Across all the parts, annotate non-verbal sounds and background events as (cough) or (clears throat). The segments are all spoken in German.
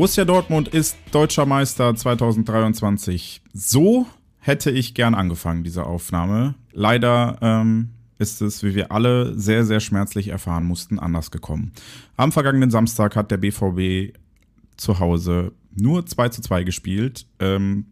Borussia Dortmund ist deutscher Meister 2023. So hätte ich gern angefangen, diese Aufnahme. Leider ähm, ist es, wie wir alle sehr, sehr schmerzlich erfahren mussten, anders gekommen. Am vergangenen Samstag hat der BVB zu Hause nur 2 zu 2 gespielt. Ähm,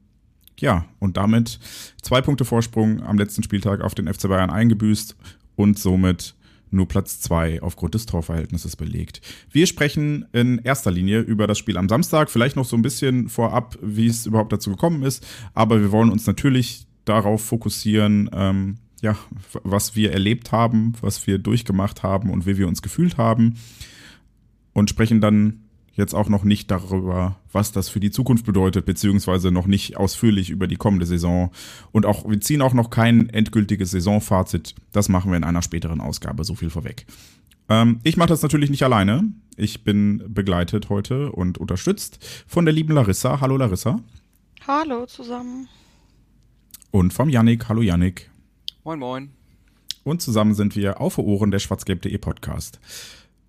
ja, und damit zwei Punkte Vorsprung am letzten Spieltag auf den FC Bayern eingebüßt und somit nur Platz zwei aufgrund des Torverhältnisses belegt. Wir sprechen in erster Linie über das Spiel am Samstag, vielleicht noch so ein bisschen vorab, wie es überhaupt dazu gekommen ist, aber wir wollen uns natürlich darauf fokussieren, ähm, ja, was wir erlebt haben, was wir durchgemacht haben und wie wir uns gefühlt haben. Und sprechen dann jetzt auch noch nicht darüber, was das für die Zukunft bedeutet, beziehungsweise noch nicht ausführlich über die kommende Saison. Und auch, wir ziehen auch noch kein endgültiges Saisonfazit. Das machen wir in einer späteren Ausgabe, so viel vorweg. Ähm, ich mache das natürlich nicht alleine. Ich bin begleitet heute und unterstützt von der lieben Larissa. Hallo Larissa. Hallo zusammen. Und vom Yannick. Hallo Yannick. Moin, moin. Und zusammen sind wir auf Ohren der schwarzgelb.de Podcast.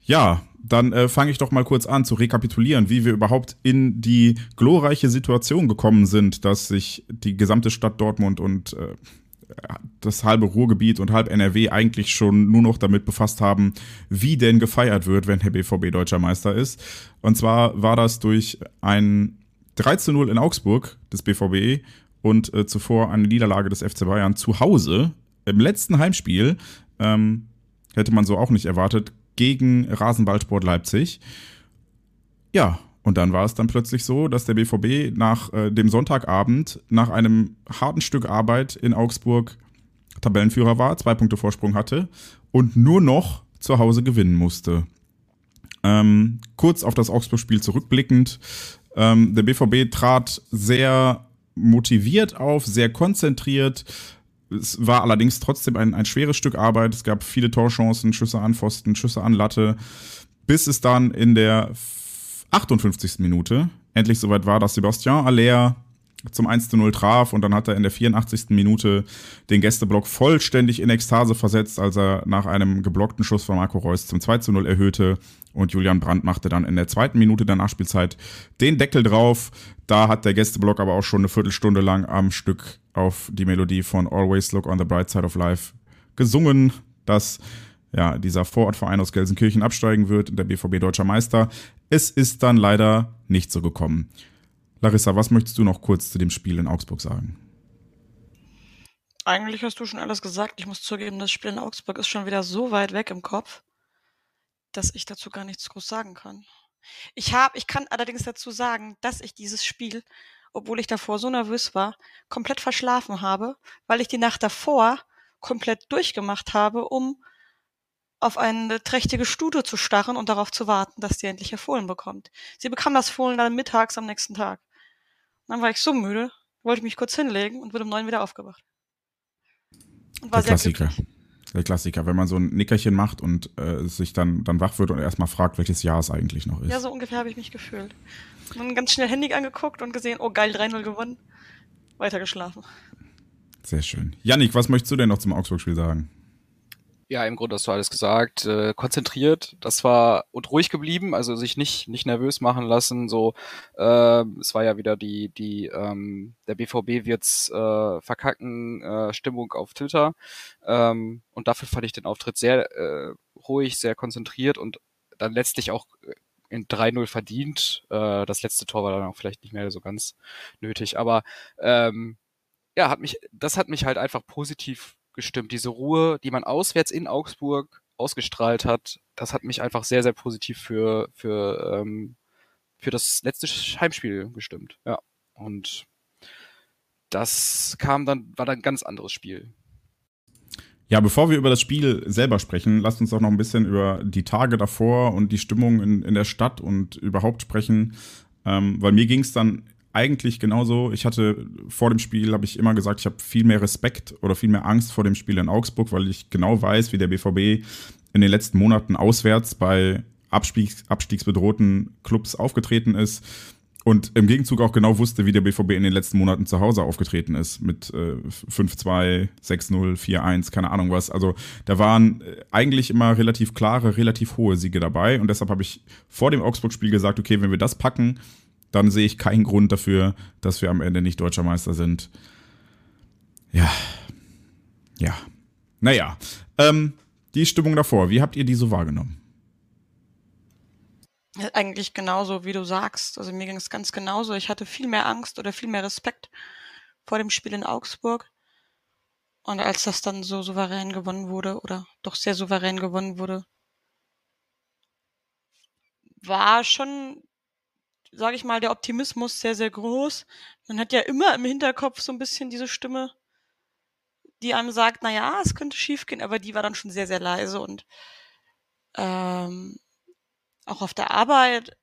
Ja, dann äh, fange ich doch mal kurz an zu rekapitulieren, wie wir überhaupt in die glorreiche Situation gekommen sind, dass sich die gesamte Stadt Dortmund und äh, das halbe Ruhrgebiet und halb NRW eigentlich schon nur noch damit befasst haben, wie denn gefeiert wird, wenn der BVB deutscher Meister ist. Und zwar war das durch ein 13 0 in Augsburg des BVB und äh, zuvor eine Niederlage des FC Bayern zu Hause im letzten Heimspiel. Ähm, hätte man so auch nicht erwartet, gegen Rasenballsport Leipzig. Ja, und dann war es dann plötzlich so, dass der BVB nach äh, dem Sonntagabend, nach einem harten Stück Arbeit in Augsburg Tabellenführer war, zwei Punkte Vorsprung hatte und nur noch zu Hause gewinnen musste. Ähm, kurz auf das Augsburg-Spiel zurückblickend. Ähm, der BVB trat sehr motiviert auf, sehr konzentriert, es war allerdings trotzdem ein, ein schweres Stück Arbeit. Es gab viele Torchancen, Schüsse an Pfosten, Schüsse an Latte, bis es dann in der 58. Minute endlich soweit war, dass Sebastian Aller zum 1 zu 0 traf und dann hat er in der 84. Minute den Gästeblock vollständig in Ekstase versetzt, als er nach einem geblockten Schuss von Marco Reus zum 2 zu 0 erhöhte und Julian Brandt machte dann in der zweiten Minute der Nachspielzeit den Deckel drauf. Da hat der Gästeblock aber auch schon eine Viertelstunde lang am Stück auf die Melodie von Always Look on the Bright Side of Life gesungen, dass ja, dieser Vorortverein aus Gelsenkirchen absteigen wird, der BVB deutscher Meister. Es ist dann leider nicht so gekommen. Larissa, was möchtest du noch kurz zu dem Spiel in Augsburg sagen? Eigentlich hast du schon alles gesagt. Ich muss zugeben, das Spiel in Augsburg ist schon wieder so weit weg im Kopf, dass ich dazu gar nichts groß sagen kann. Ich habe, ich kann allerdings dazu sagen, dass ich dieses Spiel, obwohl ich davor so nervös war, komplett verschlafen habe, weil ich die Nacht davor komplett durchgemacht habe, um auf eine trächtige Stute zu starren und darauf zu warten, dass sie endlich ihr Fohlen bekommt. Sie bekam das Fohlen dann mittags am nächsten Tag. Dann war ich so müde, wollte mich kurz hinlegen und wurde um neun wieder aufgewacht. Und war Der Klassiker. Der Klassiker, wenn man so ein Nickerchen macht und äh, sich dann, dann wach wird und erstmal fragt, welches Jahr es eigentlich noch ist. Ja, so ungefähr habe ich mich gefühlt. Und dann ganz schnell Handy angeguckt und gesehen, oh geil, 3-0 gewonnen. Weiter geschlafen. Sehr schön. Yannick, was möchtest du denn noch zum Augsburg-Spiel sagen? Ja, im Grunde hast du alles gesagt. Äh, konzentriert, das war und ruhig geblieben, also sich nicht nicht nervös machen lassen. So, äh, es war ja wieder die die ähm, der BVB wird's äh, verkacken äh, Stimmung auf Twitter ähm, und dafür fand ich den Auftritt sehr äh, ruhig, sehr konzentriert und dann letztlich auch in 3-0 verdient. Äh, das letzte Tor war dann auch vielleicht nicht mehr so ganz nötig, aber ähm, ja, hat mich, das hat mich halt einfach positiv gestimmt. Diese Ruhe, die man auswärts in Augsburg ausgestrahlt hat, das hat mich einfach sehr, sehr positiv für, für, ähm, für das letzte Heimspiel gestimmt. Ja. Und das kam dann, war dann ein ganz anderes Spiel. Ja, bevor wir über das Spiel selber sprechen, lasst uns doch noch ein bisschen über die Tage davor und die Stimmung in, in der Stadt und überhaupt sprechen. Ähm, weil mir ging es dann eigentlich genauso. Ich hatte vor dem Spiel, habe ich immer gesagt, ich habe viel mehr Respekt oder viel mehr Angst vor dem Spiel in Augsburg, weil ich genau weiß, wie der BVB in den letzten Monaten auswärts bei Abstiegs, abstiegsbedrohten Clubs aufgetreten ist und im Gegenzug auch genau wusste, wie der BVB in den letzten Monaten zu Hause aufgetreten ist. Mit äh, 5-2, 6-0, 4-1, keine Ahnung was. Also da waren äh, eigentlich immer relativ klare, relativ hohe Siege dabei. Und deshalb habe ich vor dem Augsburg-Spiel gesagt, okay, wenn wir das packen, dann sehe ich keinen Grund dafür, dass wir am Ende nicht deutscher Meister sind. Ja. Ja. Naja. Ähm, die Stimmung davor, wie habt ihr die so wahrgenommen? Eigentlich genauso, wie du sagst. Also mir ging es ganz genauso. Ich hatte viel mehr Angst oder viel mehr Respekt vor dem Spiel in Augsburg. Und als das dann so souverän gewonnen wurde, oder doch sehr souverän gewonnen wurde, war schon, sage ich mal, der Optimismus sehr, sehr groß. Man hat ja immer im Hinterkopf so ein bisschen diese Stimme, die einem sagt, na ja, es könnte schiefgehen, aber die war dann schon sehr, sehr leise und ähm, auch auf der Arbeit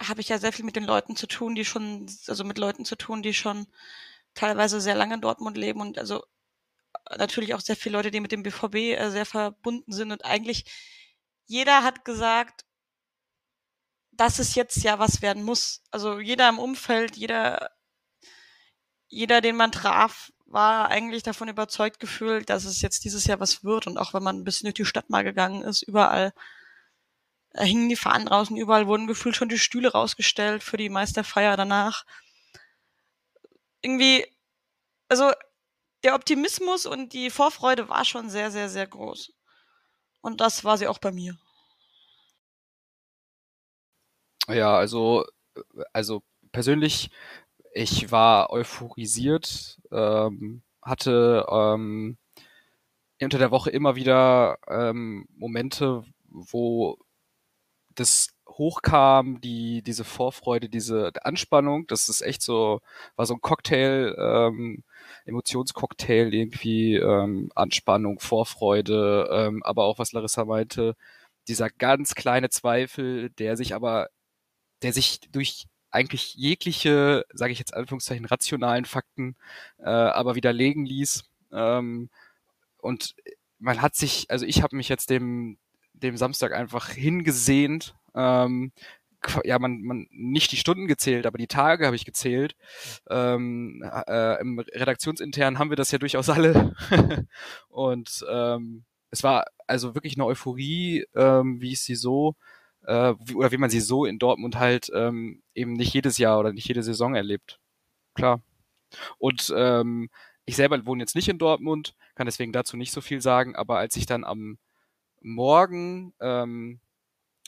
habe ich ja sehr viel mit den Leuten zu tun, die schon, also mit Leuten zu tun, die schon teilweise sehr lange in Dortmund leben und also natürlich auch sehr viele Leute, die mit dem BVB äh, sehr verbunden sind und eigentlich jeder hat gesagt, dass es jetzt ja was werden muss. Also jeder im Umfeld, jeder, jeder, den man traf, war eigentlich davon überzeugt gefühlt, dass es jetzt dieses Jahr was wird. Und auch wenn man ein bisschen durch die Stadt mal gegangen ist, überall da hingen die Fahnen draußen, überall wurden gefühlt schon die Stühle rausgestellt für die Meisterfeier danach. Irgendwie, also der Optimismus und die Vorfreude war schon sehr, sehr, sehr groß. Und das war sie auch bei mir. Ja, also, also persönlich, ich war euphorisiert, ähm, hatte ähm, unter der Woche immer wieder ähm, Momente, wo das hochkam, die, diese Vorfreude, diese Anspannung, das ist echt so, war so ein Cocktail, ähm, Emotionscocktail, irgendwie ähm, Anspannung, Vorfreude, ähm, aber auch was Larissa meinte, dieser ganz kleine Zweifel, der sich aber, der sich durch eigentlich jegliche, sage ich jetzt Anführungszeichen, rationalen Fakten äh, aber widerlegen ließ. Ähm, und man hat sich, also ich habe mich jetzt dem dem Samstag einfach hingesehnt. Ähm, ja, man, man nicht die Stunden gezählt, aber die Tage habe ich gezählt. Ähm, äh, Im Redaktionsintern haben wir das ja durchaus alle. (laughs) und ähm, es war also wirklich eine Euphorie, ähm, wie ich sie so äh, wie, oder wie man sie so in Dortmund halt ähm, eben nicht jedes Jahr oder nicht jede Saison erlebt. Klar. Und ähm, ich selber wohne jetzt nicht in Dortmund, kann deswegen dazu nicht so viel sagen, aber als ich dann am Morgen ähm,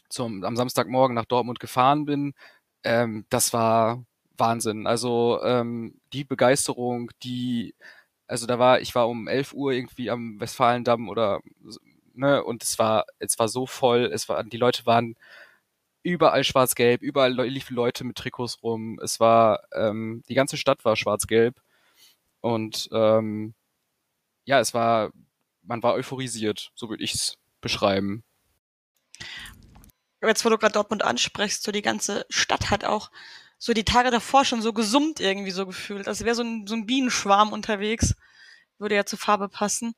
zum, am Samstagmorgen nach Dortmund gefahren bin, ähm, das war Wahnsinn. Also ähm, die Begeisterung, die, also da war, ich war um 11 Uhr irgendwie am Westfalendamm oder, ne, und es war, es war so voll, es war, die Leute waren überall schwarz-gelb, überall liefen Leute mit Trikots rum. Es war, ähm, die ganze Stadt war schwarz-gelb. Und ähm, ja, es war, man war euphorisiert, so würde ich's beschreiben. Jetzt, wo du gerade Dortmund ansprichst, so die ganze Stadt hat auch so die Tage davor schon so gesummt irgendwie so gefühlt. Als wäre so ein, so ein Bienenschwarm unterwegs. Würde ja zur Farbe passen.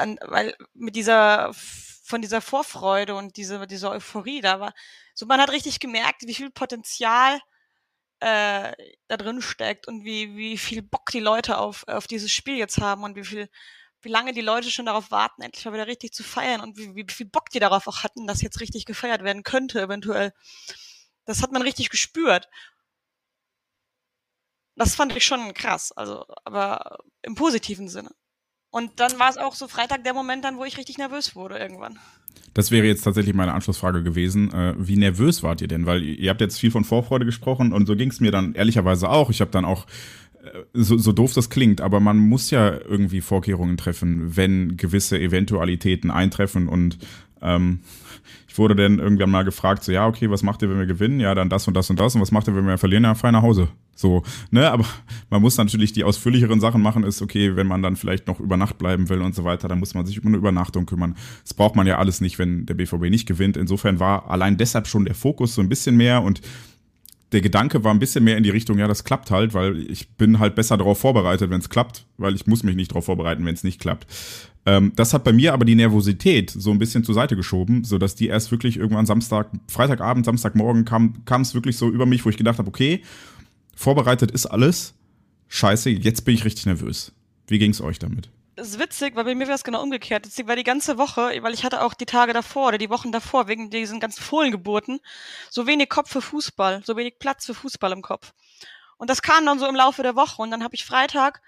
Und, weil mit dieser, von dieser Vorfreude und diese, dieser Euphorie da war, so man hat richtig gemerkt, wie viel Potenzial äh, da drin steckt und wie, wie viel Bock die Leute auf, auf dieses Spiel jetzt haben und wie viel wie lange die Leute schon darauf warten, endlich mal wieder richtig zu feiern und wie, wie viel Bock die darauf auch hatten, dass jetzt richtig gefeiert werden könnte, eventuell. Das hat man richtig gespürt. Das fand ich schon krass, also, aber im positiven Sinne. Und dann war es auch so Freitag der Moment dann, wo ich richtig nervös wurde irgendwann. Das wäre jetzt tatsächlich meine Anschlussfrage gewesen. Äh, wie nervös wart ihr denn? Weil ihr habt jetzt viel von Vorfreude gesprochen und so ging es mir dann ehrlicherweise auch. Ich habe dann auch so, so doof das klingt, aber man muss ja irgendwie Vorkehrungen treffen, wenn gewisse Eventualitäten eintreffen und ähm, Ich wurde dann irgendwann mal gefragt, so, ja, okay, was macht ihr, wenn wir gewinnen? Ja, dann das und das und das. Und was macht ihr, wenn wir verlieren? Ja, fahr nach Hause. So, ne, aber (laughs) man muss natürlich die ausführlicheren Sachen machen, ist okay, wenn man dann vielleicht noch über Nacht bleiben will und so weiter, dann muss man sich um eine Übernachtung kümmern. Das braucht man ja alles nicht, wenn der BVB nicht gewinnt. Insofern war allein deshalb schon der Fokus so ein bisschen mehr und der Gedanke war ein bisschen mehr in die Richtung, ja, das klappt halt, weil ich bin halt besser darauf vorbereitet, wenn es klappt, weil ich muss mich nicht darauf vorbereiten, wenn es nicht klappt. Ähm, das hat bei mir aber die Nervosität so ein bisschen zur Seite geschoben, so dass die erst wirklich irgendwann Samstag, Freitagabend, Samstagmorgen kam, kam es wirklich so über mich, wo ich gedacht habe, okay, vorbereitet ist alles. Scheiße, jetzt bin ich richtig nervös. Wie ging es euch damit? Das ist witzig, weil bei mir wäre es genau umgekehrt. Das war die ganze Woche, weil ich hatte auch die Tage davor oder die Wochen davor wegen diesen ganzen Fohlengeburten so wenig Kopf für Fußball, so wenig Platz für Fußball im Kopf. Und das kam dann so im Laufe der Woche und dann habe ich Freitag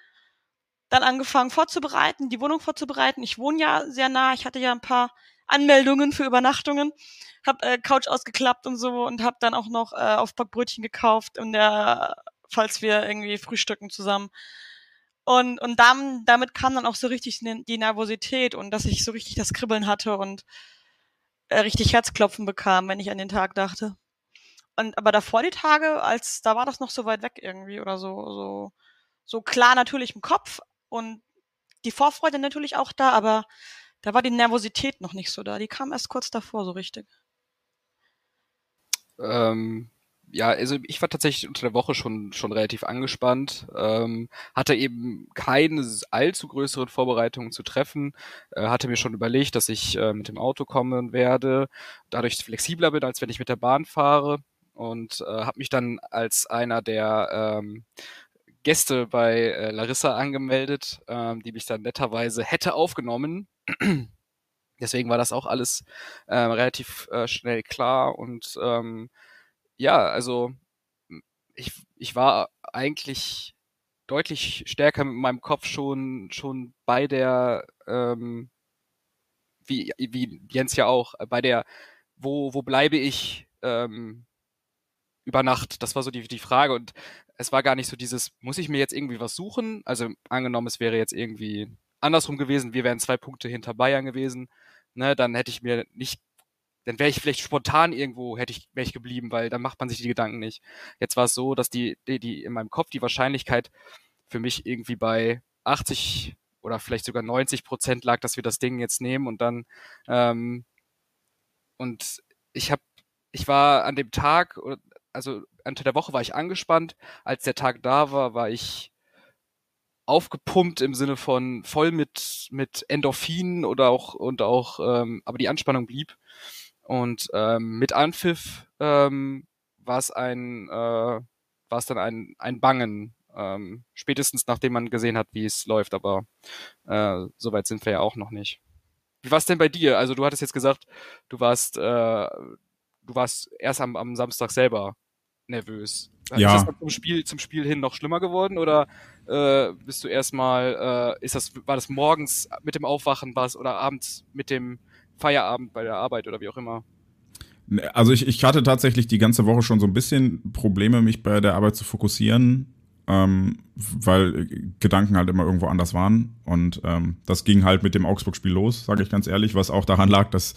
dann angefangen vorzubereiten, die Wohnung vorzubereiten. Ich wohne ja sehr nah, ich hatte ja ein paar Anmeldungen für Übernachtungen, habe äh, Couch ausgeklappt und so und habe dann auch noch äh, Aufbackbrötchen gekauft in der, falls wir irgendwie frühstücken zusammen. Und, und dann, damit kam dann auch so richtig die Nervosität und dass ich so richtig das Kribbeln hatte und äh, richtig Herzklopfen bekam, wenn ich an den Tag dachte. Und aber davor die Tage, als da war das noch so weit weg irgendwie oder so, so, so klar natürlich im Kopf und die Vorfreude natürlich auch da, aber da war die Nervosität noch nicht so da. Die kam erst kurz davor so richtig. Ähm, ja, also ich war tatsächlich unter der Woche schon, schon relativ angespannt, ähm, hatte eben keine allzu größeren Vorbereitungen zu treffen, äh, hatte mir schon überlegt, dass ich äh, mit dem Auto kommen werde, dadurch flexibler bin, als wenn ich mit der Bahn fahre und äh, habe mich dann als einer der ähm, Gäste bei äh, Larissa angemeldet, ähm, die mich dann netterweise hätte aufgenommen. (clears throat) Deswegen war das auch alles äh, relativ äh, schnell klar und ähm, ja, also ich, ich war eigentlich deutlich stärker mit meinem Kopf schon, schon bei der, ähm, wie, wie Jens ja auch, bei der, wo, wo bleibe ich ähm, über Nacht? Das war so die, die Frage und es war gar nicht so dieses, muss ich mir jetzt irgendwie was suchen? Also angenommen, es wäre jetzt irgendwie andersrum gewesen, wir wären zwei Punkte hinter Bayern gewesen, ne, dann hätte ich mir nicht dann wäre ich vielleicht spontan irgendwo, hätte ich, wäre ich geblieben, weil dann macht man sich die Gedanken nicht. Jetzt war es so, dass die, die, die in meinem Kopf die Wahrscheinlichkeit für mich irgendwie bei 80 oder vielleicht sogar 90 Prozent lag, dass wir das Ding jetzt nehmen und dann ähm, und ich habe, ich war an dem Tag, also unter der Woche war ich angespannt. Als der Tag da war, war ich aufgepumpt im Sinne von voll mit mit Endorphinen oder auch und auch, ähm, aber die Anspannung blieb. Und ähm, mit Anpfiff ähm, war es ein, äh, war es dann ein, ein Bangen, ähm, spätestens nachdem man gesehen hat, wie es läuft, aber äh, so weit sind wir ja auch noch nicht. Wie war es denn bei dir? Also du hattest jetzt gesagt, du warst, äh, du warst erst am, am Samstag selber nervös. Ja. Ist das zum Spiel, zum Spiel hin noch schlimmer geworden oder äh, bist du erstmal, äh, ist das, war das morgens mit dem Aufwachen was oder abends mit dem Feierabend bei der Arbeit oder wie auch immer? Also ich, ich hatte tatsächlich die ganze Woche schon so ein bisschen Probleme, mich bei der Arbeit zu fokussieren, ähm, weil Gedanken halt immer irgendwo anders waren. Und ähm, das ging halt mit dem Augsburg-Spiel los, sage ich ganz ehrlich, was auch daran lag, dass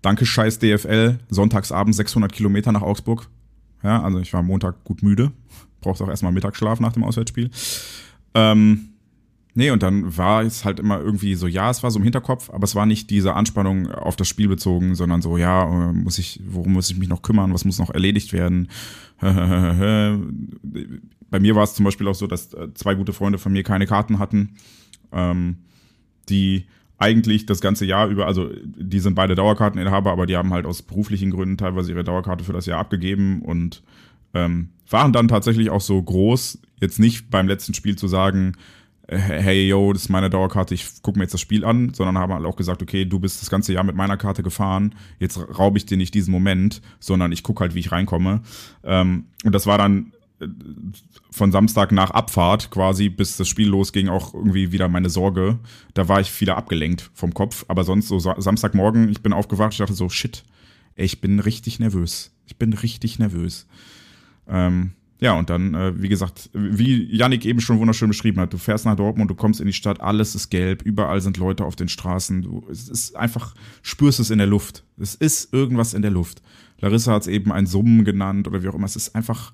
Danke scheiß DFL, sonntagsabend 600 Kilometer nach Augsburg. Ja, also ich war Montag gut müde, brauchte auch erstmal Mittagsschlaf nach dem Auswärtsspiel. Ähm, Nee, und dann war es halt immer irgendwie so, ja, es war so im Hinterkopf, aber es war nicht diese Anspannung auf das Spiel bezogen, sondern so, ja, äh, muss ich, worum muss ich mich noch kümmern, was muss noch erledigt werden? (laughs) Bei mir war es zum Beispiel auch so, dass äh, zwei gute Freunde von mir keine Karten hatten, ähm, die eigentlich das ganze Jahr über, also die sind beide Dauerkarteninhaber, aber die haben halt aus beruflichen Gründen teilweise ihre Dauerkarte für das Jahr abgegeben und ähm, waren dann tatsächlich auch so groß, jetzt nicht beim letzten Spiel zu sagen, hey, yo, das ist meine Dauerkarte, ich gucke mir jetzt das Spiel an, sondern haben halt auch gesagt, okay, du bist das ganze Jahr mit meiner Karte gefahren, jetzt raube ich dir nicht diesen Moment, sondern ich gucke halt, wie ich reinkomme. Ähm, und das war dann äh, von Samstag nach Abfahrt quasi, bis das Spiel losging, auch irgendwie wieder meine Sorge. Da war ich wieder abgelenkt vom Kopf, aber sonst so Samstagmorgen, ich bin aufgewacht, ich dachte so, shit, ey, ich bin richtig nervös. Ich bin richtig nervös. Ähm, ja, und dann, äh, wie gesagt, wie Yannick eben schon wunderschön beschrieben hat, du fährst nach Dortmund, du kommst in die Stadt, alles ist gelb, überall sind Leute auf den Straßen. Du, es ist einfach, spürst es in der Luft. Es ist irgendwas in der Luft. Larissa hat es eben ein Summen genannt oder wie auch immer. Es ist einfach,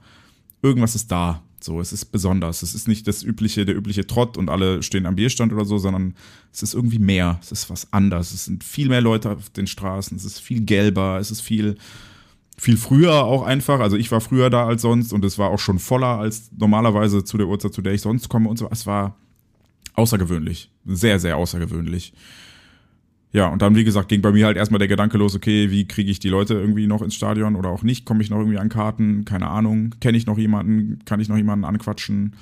irgendwas ist da. So, es ist besonders. Es ist nicht das übliche, der übliche Trott und alle stehen am Bierstand oder so, sondern es ist irgendwie mehr. Es ist was anderes. Es sind viel mehr Leute auf den Straßen. Es ist viel gelber. Es ist viel, viel früher auch einfach. Also ich war früher da als sonst und es war auch schon voller als normalerweise zu der Uhrzeit, zu der ich sonst komme und so. Es war außergewöhnlich. Sehr, sehr außergewöhnlich. Ja, und dann, wie gesagt, ging bei mir halt erstmal der Gedanke los, okay, wie kriege ich die Leute irgendwie noch ins Stadion oder auch nicht? Komme ich noch irgendwie an Karten? Keine Ahnung. Kenne ich noch jemanden? Kann ich noch jemanden anquatschen?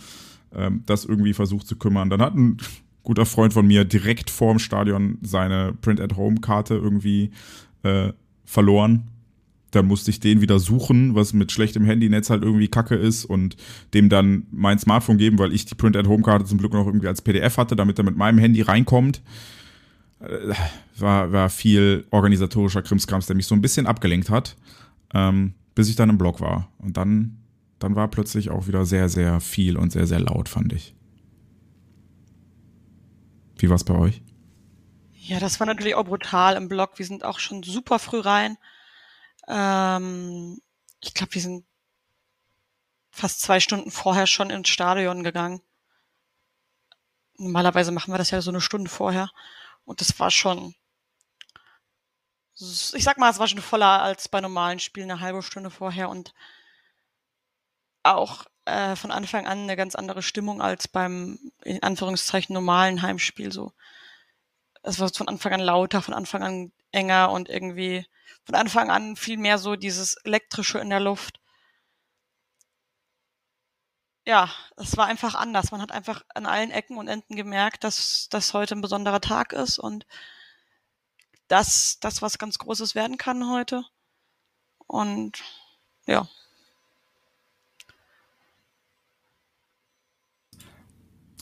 Ähm, das irgendwie versucht zu kümmern. Dann hat ein guter Freund von mir direkt vorm Stadion seine Print-at-Home-Karte irgendwie äh, verloren dann musste ich den wieder suchen, was mit schlechtem Handynetz halt irgendwie kacke ist und dem dann mein Smartphone geben, weil ich die Print-at-Home-Karte zum Glück noch irgendwie als PDF hatte, damit er mit meinem Handy reinkommt. Äh, war, war viel organisatorischer Krimskrams, der mich so ein bisschen abgelenkt hat, ähm, bis ich dann im Blog war. Und dann, dann war plötzlich auch wieder sehr, sehr viel und sehr, sehr laut, fand ich. Wie war es bei euch? Ja, das war natürlich auch brutal im Blog. Wir sind auch schon super früh rein. Ähm, ich glaube, wir sind fast zwei Stunden vorher schon ins Stadion gegangen. Normalerweise machen wir das ja so eine Stunde vorher. Und das war schon, ich sag mal, es war schon voller als bei normalen Spielen eine halbe Stunde vorher und auch äh, von Anfang an eine ganz andere Stimmung als beim, in Anführungszeichen, normalen Heimspiel so. Es war von Anfang an lauter, von Anfang an enger und irgendwie von Anfang an viel mehr so dieses elektrische in der Luft. Ja, es war einfach anders. Man hat einfach an allen Ecken und Enden gemerkt, dass das heute ein besonderer Tag ist und dass das was ganz Großes werden kann heute. Und ja.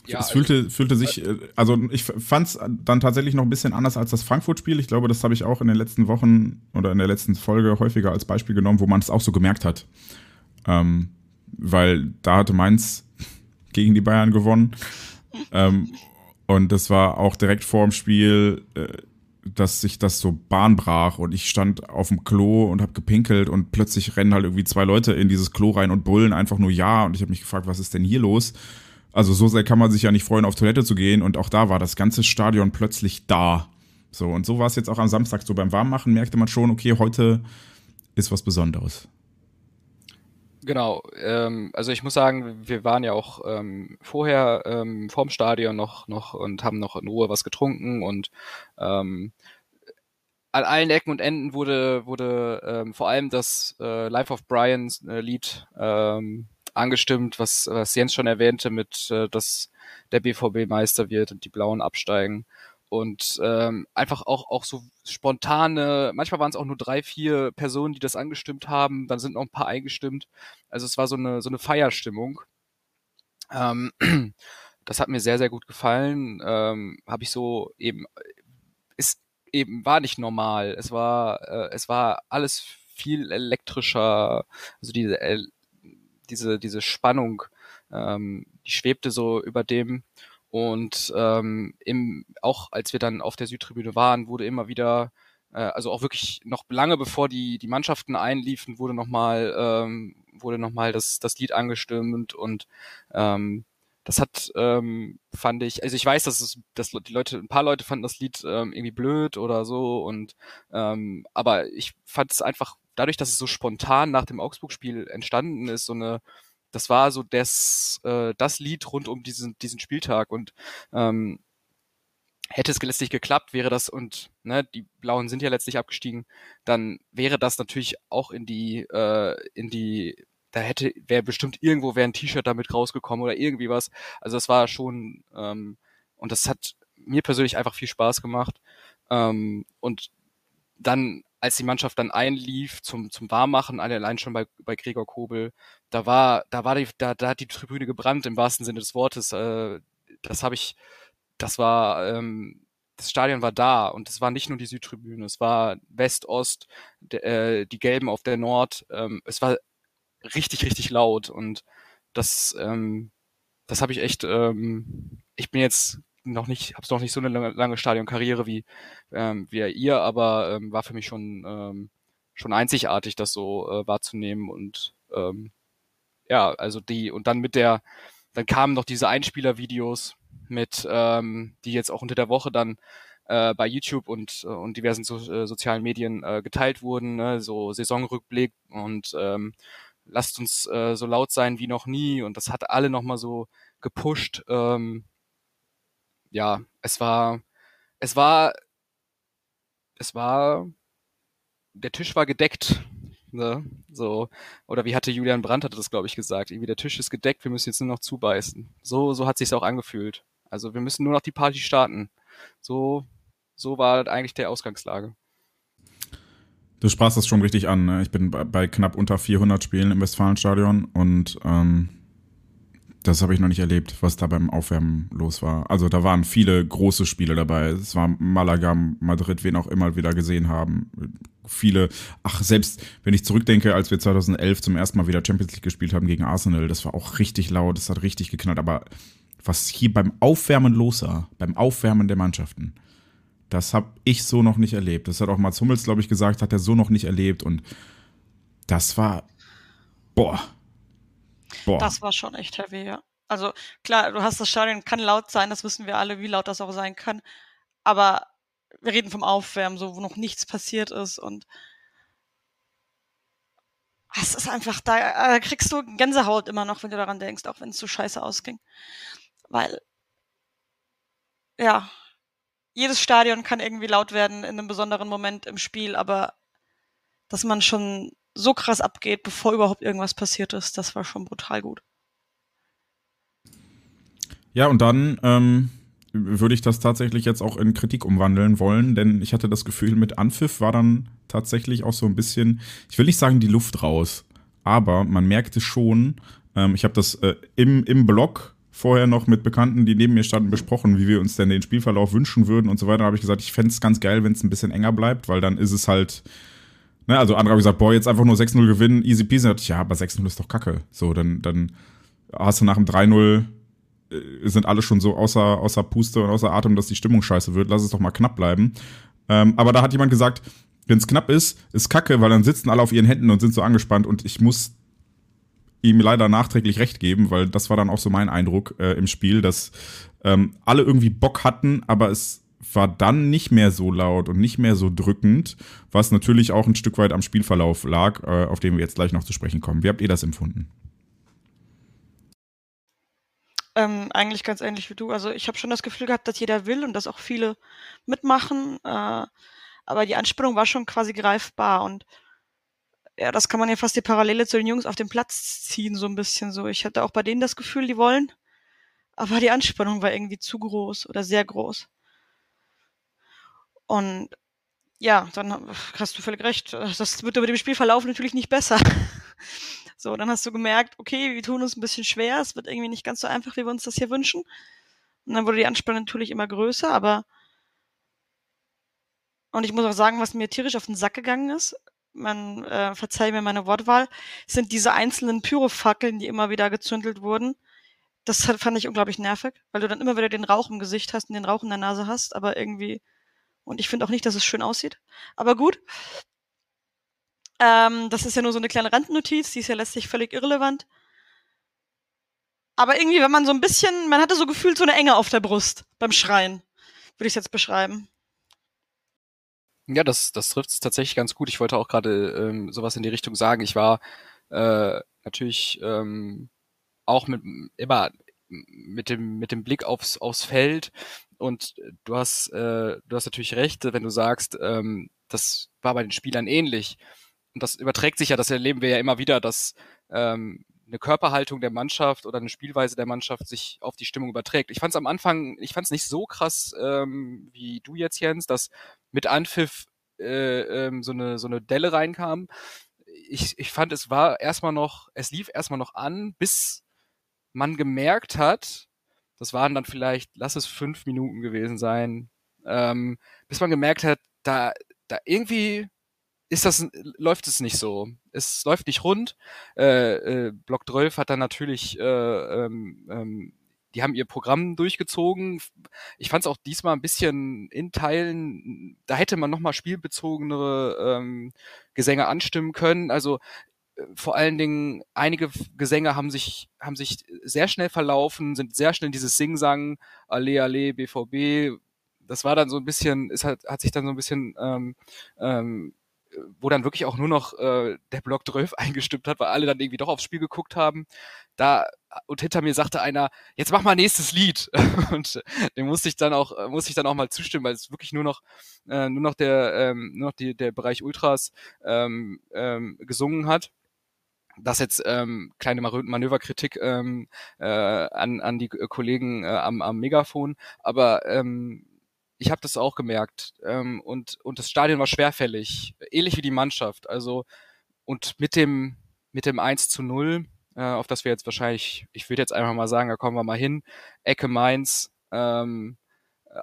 Ja, es fühlte, also, fühlte sich, äh, also ich fand es dann tatsächlich noch ein bisschen anders als das Frankfurt-Spiel. Ich glaube, das habe ich auch in den letzten Wochen oder in der letzten Folge häufiger als Beispiel genommen, wo man es auch so gemerkt hat. Ähm, weil da hatte Mainz (laughs) gegen die Bayern gewonnen. ähm, und das war auch direkt vor dem Spiel, äh, dass sich das so Bahn brach und ich stand auf dem Klo und habe gepinkelt und plötzlich rennen halt irgendwie zwei Leute in dieses Klo rein und brüllen einfach nur ja und ich habe mich gefragt, was ist denn hier los? Also so sehr kann man sich ja nicht freuen, auf Toilette zu gehen. Und auch da war das ganze Stadion plötzlich da. So, und so war es jetzt auch am Samstag. So beim Warmmachen merkte man schon, okay, heute ist was Besonderes. Genau, ähm, also ich muss sagen, wir waren ja auch ähm, vorher ähm, vorm Stadion noch, noch und haben noch in Ruhe was getrunken und ähm, an allen Ecken und Enden wurde, wurde ähm, vor allem das äh, Life of Brian's äh, Lied ähm, angestimmt, was, was Jens schon erwähnte, mit äh, dass der BVB Meister wird und die Blauen absteigen. Und ähm, einfach auch, auch so spontane, manchmal waren es auch nur drei, vier Personen, die das angestimmt haben, dann sind noch ein paar eingestimmt. Also es war so eine, so eine Feierstimmung. Ähm, (clears throat) das hat mir sehr, sehr gut gefallen. Ähm, Habe ich so eben, ist eben, war nicht normal. Es war, äh, es war alles viel elektrischer, also diese diese, diese Spannung, ähm, die schwebte so über dem. Und ähm, im, auch als wir dann auf der Südtribüne waren, wurde immer wieder, äh, also auch wirklich noch lange bevor die, die Mannschaften einliefen, wurde nochmal, ähm, wurde nochmal das, das Lied angestimmt und ähm, das hat, ähm, fand ich, also ich weiß, dass es, dass die Leute, ein paar Leute fanden das Lied ähm, irgendwie blöd oder so und ähm, aber ich fand es einfach dadurch, dass es so spontan nach dem Augsburg-Spiel entstanden ist, so eine, das war so das, äh, das Lied rund um diesen, diesen Spieltag und ähm, hätte es letztlich geklappt, wäre das und ne, die Blauen sind ja letztlich abgestiegen, dann wäre das natürlich auch in die äh, in die da hätte wäre bestimmt irgendwo wäre ein T-Shirt damit rausgekommen oder irgendwie was. Also das war schon ähm, und das hat mir persönlich einfach viel Spaß gemacht ähm, und dann als die Mannschaft dann einlief zum, zum Warmmachen, allein schon bei, bei Gregor Kobel, da war, da war die, da, da hat die Tribüne gebrannt im wahrsten Sinne des Wortes. Äh, das habe ich, das war, ähm, das Stadion war da und es war nicht nur die Südtribüne, es war West, Ost, äh, die Gelben auf der Nord. Ähm, es war richtig, richtig laut und das, ähm, das habe ich echt, ich bin jetzt noch nicht, habe noch nicht so eine lange, lange Stadionkarriere wie, ähm, wie ihr, aber ähm, war für mich schon, ähm, schon einzigartig, das so äh, wahrzunehmen und ähm, ja, also die, und dann mit der, dann kamen noch diese Einspieler-Videos mit, ähm, die jetzt auch unter der Woche dann äh, bei YouTube und, äh, und diversen so, äh, sozialen Medien äh, geteilt wurden, ne? so Saisonrückblick und ähm, lasst uns äh, so laut sein wie noch nie und das hat alle nochmal so gepusht. Ähm, ja, es war, es war, es war, der Tisch war gedeckt. Ne? So, oder wie hatte Julian Brandt hatte das, glaube ich, gesagt. Irgendwie der Tisch ist gedeckt, wir müssen jetzt nur noch zubeißen. So, so hat sich's auch angefühlt. Also wir müssen nur noch die Party starten. So, so war eigentlich der Ausgangslage. Du sprachst das schon richtig an. Ne? Ich bin bei, bei, knapp unter 400 Spielen im Westfalenstadion und ähm, das habe ich noch nicht erlebt, was da beim Aufwärmen los war. Also da waren viele große Spiele dabei. Es war Malaga, Madrid, wen auch immer wieder gesehen haben. Viele, ach, selbst wenn ich zurückdenke, als wir 2011 zum ersten Mal wieder Champions League gespielt haben gegen Arsenal, das war auch richtig laut, das hat richtig geknallt. Aber was hier beim Aufwärmen los war, beim Aufwärmen der Mannschaften, das habe ich so noch nicht erlebt. Das hat auch Mats Hummels, glaube ich, gesagt, hat er so noch nicht erlebt. Und das war, boah, Boah. Das war schon echt heavy, ja. Also klar, du hast das Stadion, kann laut sein, das wissen wir alle, wie laut das auch sein kann. Aber wir reden vom Aufwärmen, so wo noch nichts passiert ist und es ist einfach, da äh, kriegst du Gänsehaut immer noch, wenn du daran denkst, auch wenn es so scheiße ausging. Weil, ja, jedes Stadion kann irgendwie laut werden in einem besonderen Moment im Spiel, aber dass man schon so krass abgeht, bevor überhaupt irgendwas passiert ist, das war schon brutal gut. Ja, und dann ähm, würde ich das tatsächlich jetzt auch in Kritik umwandeln wollen, denn ich hatte das Gefühl, mit Anpfiff war dann tatsächlich auch so ein bisschen, ich will nicht sagen die Luft raus, aber man merkte schon, ähm, ich habe das äh, im, im Blog vorher noch mit Bekannten, die neben mir standen, besprochen, wie wir uns denn den Spielverlauf wünschen würden und so weiter. Da habe ich gesagt, ich fände es ganz geil, wenn es ein bisschen enger bleibt, weil dann ist es halt Ne, also andere haben gesagt, boah, jetzt einfach nur 6-0 gewinnen, easy peasy. Ja, aber 6-0 ist doch kacke. So, dann, dann hast du nach dem 3-0 äh, sind alle schon so außer, außer Puste und außer Atem, dass die Stimmung scheiße wird. Lass es doch mal knapp bleiben. Ähm, aber da hat jemand gesagt, wenn es knapp ist, ist kacke, weil dann sitzen alle auf ihren Händen und sind so angespannt und ich muss ihm leider nachträglich recht geben, weil das war dann auch so mein Eindruck äh, im Spiel, dass ähm, alle irgendwie Bock hatten, aber es war dann nicht mehr so laut und nicht mehr so drückend, was natürlich auch ein Stück weit am Spielverlauf lag, äh, auf den wir jetzt gleich noch zu sprechen kommen. Wie habt ihr das empfunden? Ähm, eigentlich ganz ähnlich wie du. Also ich habe schon das Gefühl gehabt, dass jeder will und dass auch viele mitmachen. Äh, aber die Anspannung war schon quasi greifbar und ja, das kann man ja fast die Parallele zu den Jungs auf dem Platz ziehen, so ein bisschen so. Ich hatte auch bei denen das Gefühl, die wollen, aber die Anspannung war irgendwie zu groß oder sehr groß. Und ja, dann hast du völlig recht. Das wird über dem Spielverlauf natürlich nicht besser. (laughs) so, dann hast du gemerkt, okay, wir tun uns ein bisschen schwer, es wird irgendwie nicht ganz so einfach, wie wir uns das hier wünschen. Und dann wurde die Anspannung natürlich immer größer, aber und ich muss auch sagen, was mir tierisch auf den Sack gegangen ist, man äh, verzeih mir meine Wortwahl, sind diese einzelnen Pyrofackeln, die immer wieder gezündelt wurden. Das fand ich unglaublich nervig, weil du dann immer wieder den Rauch im Gesicht hast und den Rauch in der Nase hast, aber irgendwie und ich finde auch nicht, dass es schön aussieht. Aber gut. Ähm, das ist ja nur so eine kleine Randnotiz, die ist ja letztlich völlig irrelevant. Aber irgendwie, wenn man so ein bisschen, man hatte so gefühlt so eine Enge auf der Brust beim Schreien, würde ich es jetzt beschreiben. Ja, das, das trifft es tatsächlich ganz gut. Ich wollte auch gerade ähm, sowas in die Richtung sagen. Ich war äh, natürlich ähm, auch mit immer mit dem mit dem Blick aufs aufs Feld und du hast, äh, du hast natürlich recht, wenn du sagst, ähm, das war bei den Spielern ähnlich. Und das überträgt sich ja, das erleben wir ja immer wieder, dass ähm, eine Körperhaltung der Mannschaft oder eine Spielweise der Mannschaft sich auf die Stimmung überträgt. Ich fand es am Anfang, ich fand es nicht so krass ähm, wie du jetzt, Jens, dass mit Anpfiff äh, ähm, so eine so eine Delle reinkam. Ich, ich fand, es war erstmal noch, es lief erstmal noch an, bis man gemerkt hat, das waren dann vielleicht, lass es fünf Minuten gewesen sein, ähm, bis man gemerkt hat, da, da irgendwie ist das, läuft es nicht so. Es läuft nicht rund. Äh, äh, Block 12 hat dann natürlich, äh, ähm, ähm, die haben ihr Programm durchgezogen. Ich fand es auch diesmal ein bisschen in Teilen, da hätte man nochmal spielbezogenere ähm, Gesänge anstimmen können. Also vor allen Dingen einige Gesänge haben sich haben sich sehr schnell verlaufen, sind sehr schnell dieses Sing-Sang, Alle, Alle, BVB. Das war dann so ein bisschen, es hat, hat sich dann so ein bisschen ähm, ähm, wo dann wirklich auch nur noch äh, der Block 12 (laughs) eingestimmt hat, weil alle dann irgendwie doch aufs Spiel geguckt haben. Da und hinter mir sagte einer, jetzt mach mal nächstes Lied. (laughs) und dem musste ich dann auch, musste ich dann auch mal zustimmen, weil es wirklich nur noch, äh, nur noch der, ähm, nur noch die, der Bereich Ultras ähm, ähm, gesungen hat das jetzt ähm, kleine Manöverkritik ähm, äh, an, an die Kollegen äh, am, am Megafon, aber ähm, ich habe das auch gemerkt. Ähm, und, und das Stadion war schwerfällig, ähnlich wie die Mannschaft. Also, und mit dem, mit dem 1 zu 0, äh, auf das wir jetzt wahrscheinlich, ich würde jetzt einfach mal sagen, da kommen wir mal hin, Ecke Mainz, ähm,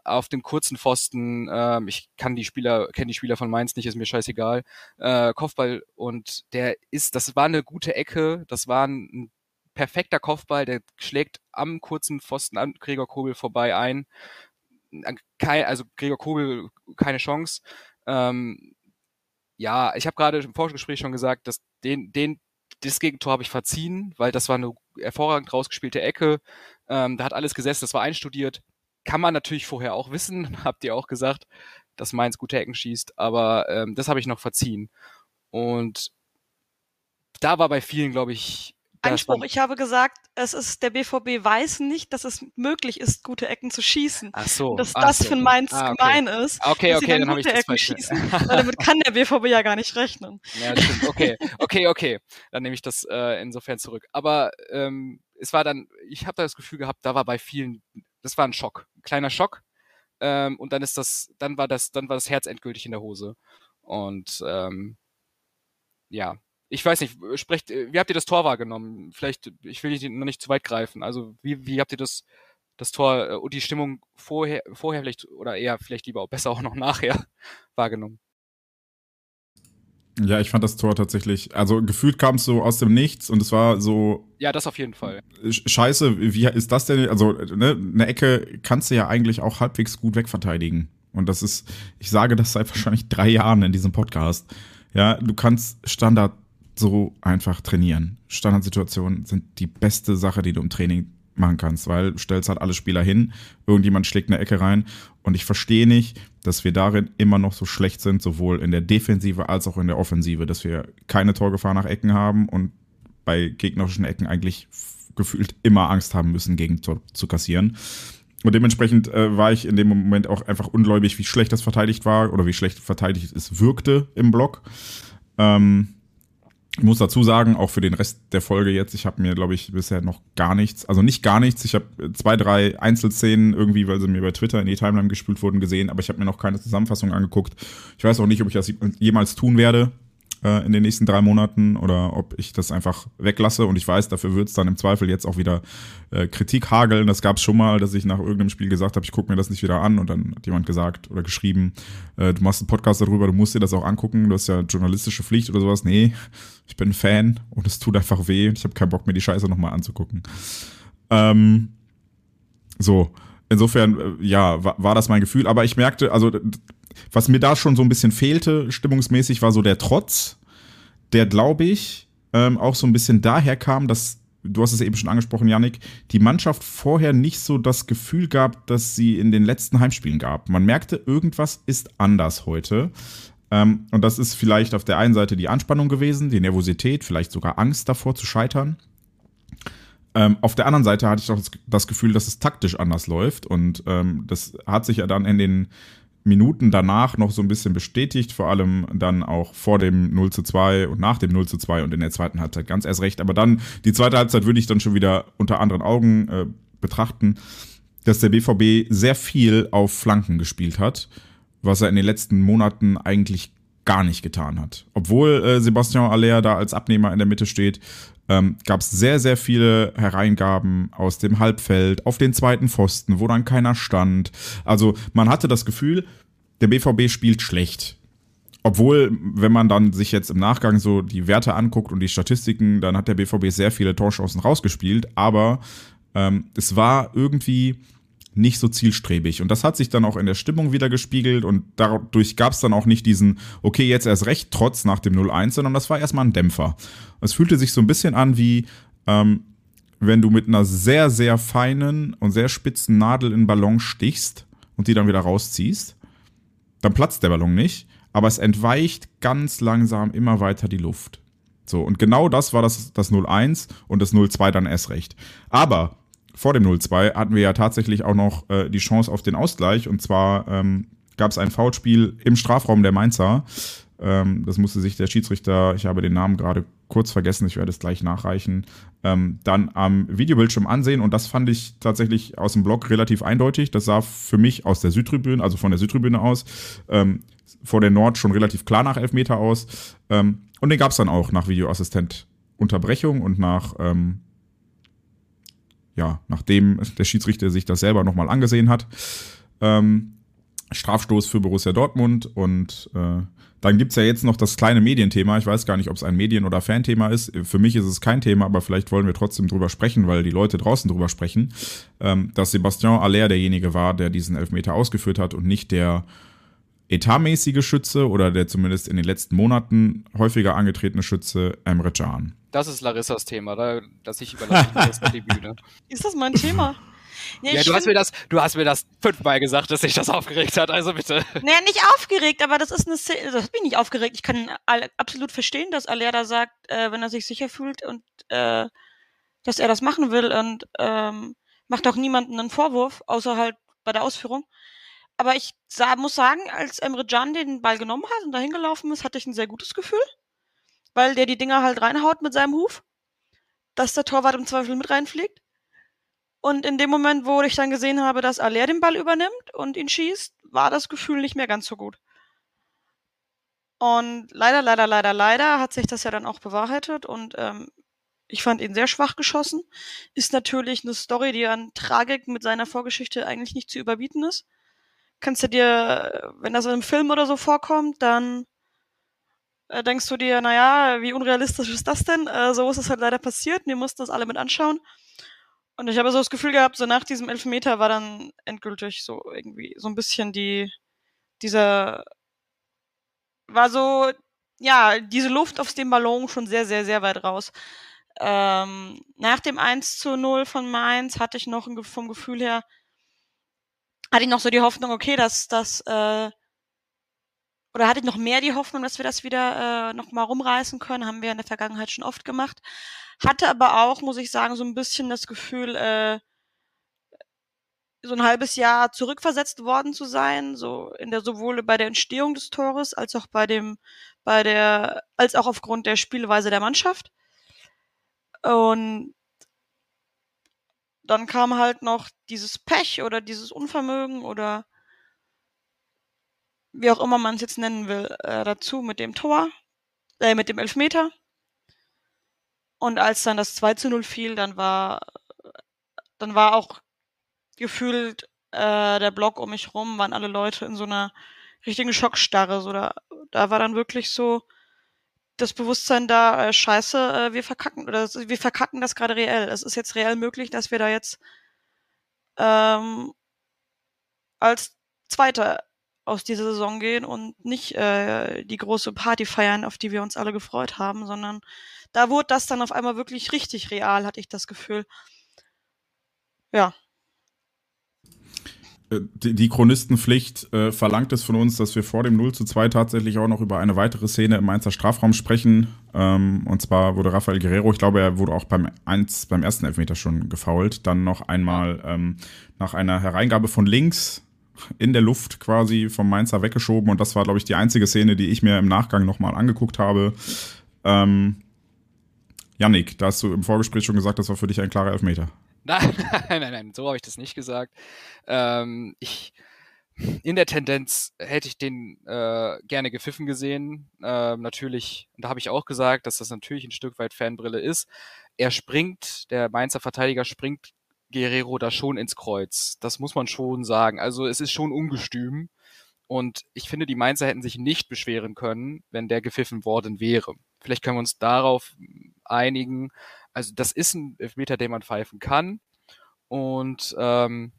auf dem kurzen Pfosten, ähm, ich kann die Spieler, kenne die Spieler von Mainz nicht, ist mir scheißegal, äh, Kopfball und der ist, das war eine gute Ecke, das war ein, perfekter Kopfball, der schlägt am kurzen Pfosten an Gregor Kobel vorbei ein kein, also Gregor Kobel keine Chance. Ähm, ja, ich habe gerade im Vorgespräch schon gesagt, dass den, den, das Gegentor habe ich verziehen, weil das war eine hervorragend rausgespielte Ecke. Ähm, da hat alles gesessen, das war einstudiert. Kann man natürlich vorher auch wissen, (laughs) habt ihr auch gesagt, dass Mainz gute Ecken schießt, aber ähm, das habe ich noch verziehen. Und da war bei vielen, glaube ich, Einspruch. Ich habe gesagt, es ist der BVB weiß nicht, dass es möglich ist, gute Ecken zu schießen. Ach so. Dass ach das so. für Mainz ah, okay. gemein ist. Okay, okay, dann, dann habe ich das Ecken falsch. schießen. Weil damit kann der BVB ja gar nicht rechnen. Ja, stimmt. Okay, okay, okay. Dann nehme ich das äh, insofern zurück. Aber ähm, es war dann, ich habe da das Gefühl gehabt, da war bei vielen, das war ein Schock, ein kleiner Schock. Ähm, und dann ist das, dann war das, dann war das Herz endgültig in der Hose. Und ähm, ja, ich weiß nicht, sprecht, wie habt ihr das Tor wahrgenommen? Vielleicht, ich will nicht, noch nicht zu weit greifen. Also wie, wie habt ihr das, das Tor äh, und die Stimmung vorher, vorher vielleicht oder eher vielleicht lieber auch besser auch noch (laughs) nachher wahrgenommen? Ja, ich fand das Tor tatsächlich, also gefühlt kam es so aus dem Nichts und es war so. Ja, das auf jeden Fall. Scheiße, wie ist das denn? Also, ne, eine Ecke kannst du ja eigentlich auch halbwegs gut wegverteidigen. Und das ist, ich sage das seit (laughs) wahrscheinlich drei Jahren in diesem Podcast. Ja, du kannst Standard so einfach trainieren. Standardsituationen sind die beste Sache, die du im Training machen kannst, weil du stellst halt alle Spieler hin, irgendjemand schlägt eine Ecke rein und ich verstehe nicht, dass wir darin immer noch so schlecht sind, sowohl in der Defensive als auch in der Offensive, dass wir keine Torgefahr nach Ecken haben und bei gegnerischen Ecken eigentlich gefühlt immer Angst haben müssen, gegen Tor zu kassieren. Und dementsprechend äh, war ich in dem Moment auch einfach ungläubig, wie schlecht das verteidigt war oder wie schlecht verteidigt es wirkte im Block. Ähm, ich muss dazu sagen, auch für den Rest der Folge jetzt, ich habe mir, glaube ich, bisher noch gar nichts, also nicht gar nichts, ich habe zwei, drei Einzelszenen irgendwie, weil sie mir bei Twitter in die Timeline gespült wurden, gesehen, aber ich habe mir noch keine Zusammenfassung angeguckt. Ich weiß auch nicht, ob ich das jemals tun werde äh, in den nächsten drei Monaten oder ob ich das einfach weglasse und ich weiß, dafür wird es dann im Zweifel jetzt auch wieder äh, Kritik hageln. Das gab es schon mal, dass ich nach irgendeinem Spiel gesagt habe, ich gucke mir das nicht wieder an und dann hat jemand gesagt oder geschrieben, äh, du machst einen Podcast darüber, du musst dir das auch angucken, du hast ja journalistische Pflicht oder sowas. Nee, ich bin Fan und es tut einfach weh ich habe keinen Bock, mir die Scheiße nochmal anzugucken. Ähm, so, insofern, äh, ja, war, war das mein Gefühl, aber ich merkte, also was mir da schon so ein bisschen fehlte, stimmungsmäßig, war so der Trotz, der, glaube ich, ähm, auch so ein bisschen daher kam, dass, du hast es eben schon angesprochen, Yannick, die Mannschaft vorher nicht so das Gefühl gab, dass sie in den letzten Heimspielen gab. Man merkte, irgendwas ist anders heute. Ähm, und das ist vielleicht auf der einen Seite die Anspannung gewesen, die Nervosität, vielleicht sogar Angst davor zu scheitern. Ähm, auf der anderen Seite hatte ich auch das Gefühl, dass es taktisch anders läuft. Und ähm, das hat sich ja dann in den Minuten danach noch so ein bisschen bestätigt, vor allem dann auch vor dem 0 zu 2 und nach dem 0 zu 2 und in der zweiten Halbzeit ganz erst recht. Aber dann, die zweite Halbzeit würde ich dann schon wieder unter anderen Augen äh, betrachten, dass der BVB sehr viel auf Flanken gespielt hat, was er in den letzten Monaten eigentlich gar nicht getan hat. Obwohl äh, Sebastian Aller da als Abnehmer in der Mitte steht, ähm, gab es sehr, sehr viele Hereingaben aus dem Halbfeld auf den zweiten Pfosten, wo dann keiner stand. Also man hatte das Gefühl, der BVB spielt schlecht. obwohl, wenn man dann sich jetzt im Nachgang so die Werte anguckt und die Statistiken, dann hat der BVB sehr viele Torchancen rausgespielt, aber ähm, es war irgendwie nicht so zielstrebig. Und das hat sich dann auch in der Stimmung wieder gespiegelt und dadurch gab es dann auch nicht diesen, okay, jetzt erst recht, trotz nach dem 0-1, sondern das war erstmal ein Dämpfer. Es fühlte sich so ein bisschen an wie, ähm, wenn du mit einer sehr, sehr feinen und sehr spitzen Nadel in den Ballon stichst und die dann wieder rausziehst. Dann platzt der Ballon nicht, aber es entweicht ganz langsam immer weiter die Luft. So, und genau das war das, das 0-1 und das 0-2 dann erst recht. Aber vor dem 0-2 hatten wir ja tatsächlich auch noch äh, die Chance auf den Ausgleich. Und zwar ähm, gab es ein Foulspiel im Strafraum der Mainzer. Ähm, das musste sich der Schiedsrichter, ich habe den Namen gerade kurz vergessen, ich werde es gleich nachreichen, ähm, dann am Videobildschirm ansehen. Und das fand ich tatsächlich aus dem Blog relativ eindeutig. Das sah für mich aus der Südtribüne, also von der Südtribüne aus, ähm, vor der Nord schon relativ klar nach Elfmeter aus. Ähm, und den gab es dann auch nach Videoassistent Unterbrechung und nach ähm, ja, nachdem der Schiedsrichter sich das selber nochmal angesehen hat. Ähm, Strafstoß für Borussia Dortmund und äh, dann gibt's ja jetzt noch das kleine Medienthema. Ich weiß gar nicht, ob es ein Medien- oder Fanthema ist. Für mich ist es kein Thema, aber vielleicht wollen wir trotzdem drüber sprechen, weil die Leute draußen drüber sprechen, ähm, dass Sebastian Aller derjenige war, der diesen Elfmeter ausgeführt hat und nicht der etatmäßige Schütze oder der zumindest in den letzten Monaten häufiger angetretene Schütze Emre Can. Das ist Larissas Thema, da, dass ich überlasse jetzt die Bühne. (laughs) Ist das mein Thema? Ja, ja du hast mir das, du hast mir das fünfmal gesagt, dass sich das aufgeregt hat, also bitte. Naja, nicht aufgeregt, aber das ist eine Szene, das bin ich nicht aufgeregt. Ich kann absolut verstehen, dass Alera sagt, äh, wenn er sich sicher fühlt und äh, dass er das machen will und ähm, macht auch niemanden einen Vorwurf, außer halt bei der Ausführung. Aber ich sah, muss sagen, als Emre Can den Ball genommen hat und dahin gelaufen ist, hatte ich ein sehr gutes Gefühl weil der die Dinger halt reinhaut mit seinem Huf, dass der Torwart im Zweifel mit reinfliegt. Und in dem Moment, wo ich dann gesehen habe, dass Aller den Ball übernimmt und ihn schießt, war das Gefühl nicht mehr ganz so gut. Und leider, leider, leider, leider hat sich das ja dann auch bewahrheitet und ähm, ich fand ihn sehr schwach geschossen. Ist natürlich eine Story, die an Tragik mit seiner Vorgeschichte eigentlich nicht zu überbieten ist. Kannst du dir, wenn das in einem Film oder so vorkommt, dann äh, denkst du dir, naja, wie unrealistisch ist das denn? Äh, so ist es halt leider passiert. Wir mussten das alle mit anschauen. Und ich habe so das Gefühl gehabt, so nach diesem Elfmeter war dann endgültig so irgendwie so ein bisschen die, dieser, war so, ja, diese Luft auf dem Ballon schon sehr, sehr, sehr weit raus. Ähm, nach dem 1 zu 0 von Mainz hatte ich noch vom Gefühl her, hatte ich noch so die Hoffnung, okay, dass, dass äh, oder hatte ich noch mehr die Hoffnung, dass wir das wieder äh, noch mal rumreißen können. Haben wir in der Vergangenheit schon oft gemacht. Hatte aber auch, muss ich sagen, so ein bisschen das Gefühl, äh, so ein halbes Jahr zurückversetzt worden zu sein, so in der sowohl bei der Entstehung des Tores als auch bei dem, bei der, als auch aufgrund der Spielweise der Mannschaft. Und dann kam halt noch dieses Pech oder dieses Unvermögen oder wie auch immer man es jetzt nennen will, äh, dazu mit dem Tor, äh, mit dem Elfmeter. Und als dann das 2 zu 0 fiel, dann war, dann war auch gefühlt äh, der Block um mich rum, waren alle Leute in so einer richtigen Schockstarre. So da, da war dann wirklich so das Bewusstsein da, äh, scheiße, äh, wir verkacken, oder wir verkacken das gerade reell. Es ist jetzt reell möglich, dass wir da jetzt ähm, als Zweiter aus dieser Saison gehen und nicht äh, die große Party feiern, auf die wir uns alle gefreut haben, sondern da wurde das dann auf einmal wirklich richtig real, hatte ich das Gefühl. Ja. Äh, die, die Chronistenpflicht äh, verlangt es von uns, dass wir vor dem 0 zu 2 tatsächlich auch noch über eine weitere Szene im Mainzer Strafraum sprechen. Ähm, und zwar wurde Rafael Guerrero, ich glaube, er wurde auch beim, eins, beim ersten Elfmeter schon gefault, dann noch einmal ähm, nach einer Hereingabe von links in der Luft quasi vom Mainzer weggeschoben und das war, glaube ich, die einzige Szene, die ich mir im Nachgang nochmal angeguckt habe. Ähm, Yannick, da hast du im Vorgespräch schon gesagt, das war für dich ein klarer Elfmeter. (laughs) Nein, nein, nein, nein so habe ich das nicht gesagt. Ähm, ich, in der Tendenz hätte ich den äh, gerne gepfiffen gesehen. Ähm, natürlich, da habe ich auch gesagt, dass das natürlich ein Stück weit Fanbrille ist. Er springt, der Mainzer Verteidiger springt Guerrero da schon ins Kreuz. Das muss man schon sagen. Also es ist schon ungestüm. Und ich finde, die Mainzer hätten sich nicht beschweren können, wenn der gepfiffen worden wäre. Vielleicht können wir uns darauf einigen. Also das ist ein Elfmeter, den man pfeifen kann. Und ähm,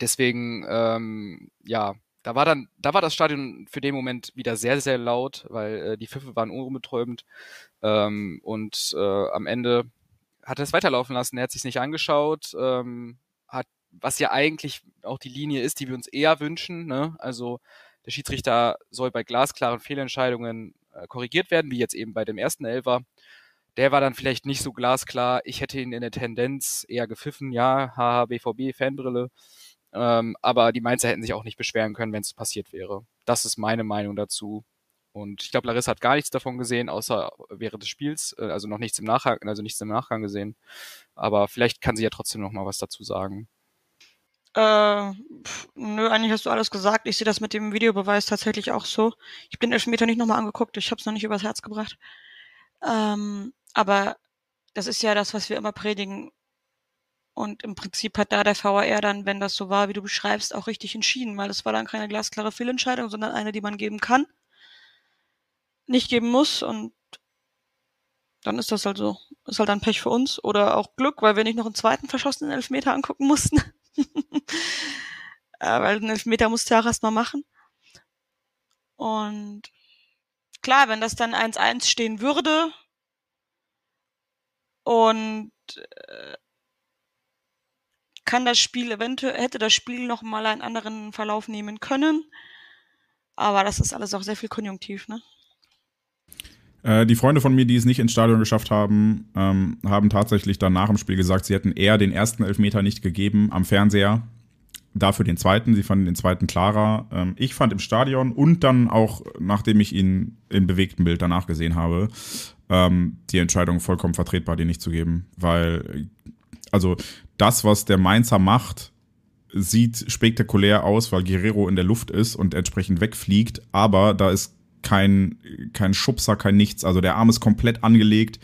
deswegen, ähm, ja, da war dann, da war das Stadion für den Moment wieder sehr, sehr laut, weil äh, die Pfiffe waren unbetäubend. Ähm, und äh, am Ende hat es weiterlaufen lassen. Er hat sich nicht angeschaut, ähm, hat, was ja eigentlich auch die Linie ist, die wir uns eher wünschen. Ne? Also der Schiedsrichter soll bei glasklaren Fehlentscheidungen äh, korrigiert werden, wie jetzt eben bei dem ersten Elfer. Der war dann vielleicht nicht so glasklar. Ich hätte ihn in der Tendenz eher gepfiffen. Ja, haha, BVB, Fanbrille. Ähm, aber die Mainzer hätten sich auch nicht beschweren können, wenn es passiert wäre. Das ist meine Meinung dazu. Und ich glaube, Larissa hat gar nichts davon gesehen, außer während des Spiels, äh, also noch nichts im Nachgang, also nichts im Nachgang gesehen. Aber vielleicht kann sie ja trotzdem noch mal was dazu sagen. Äh, pf, nö, eigentlich hast du alles gesagt. Ich sehe das mit dem Videobeweis tatsächlich auch so. Ich bin den Elfmeter nicht nochmal angeguckt, ich habe es noch nicht übers Herz gebracht. Ähm, aber das ist ja das, was wir immer predigen. Und im Prinzip hat da der VAR dann, wenn das so war, wie du beschreibst, auch richtig entschieden, weil das war dann keine glasklare Fehlentscheidung, sondern eine, die man geben kann, nicht geben muss und dann ist das halt so. Ist halt dann Pech für uns oder auch Glück, weil wir nicht noch einen zweiten verschossenen Elfmeter angucken mussten. (laughs) äh, weil einen Elfmeter musst du ja auch erstmal machen. Und klar, wenn das dann 1-1 stehen würde und äh, kann das Spiel eventuell, hätte das Spiel noch mal einen anderen Verlauf nehmen können. Aber das ist alles auch sehr viel konjunktiv, ne? Äh, die Freunde von mir, die es nicht ins Stadion geschafft haben, ähm, haben tatsächlich dann nach dem Spiel gesagt, sie hätten eher den ersten Elfmeter nicht gegeben am Fernseher. Dafür den zweiten. Sie fanden den zweiten klarer. Ähm, ich fand im Stadion und dann auch, nachdem ich ihn im bewegten Bild danach gesehen habe, ähm, die Entscheidung vollkommen vertretbar, den nicht zu geben. Weil, also das, was der Mainzer macht, sieht spektakulär aus, weil Guerrero in der Luft ist und entsprechend wegfliegt, aber da ist kein, kein Schubser, kein nichts. Also der Arm ist komplett angelegt.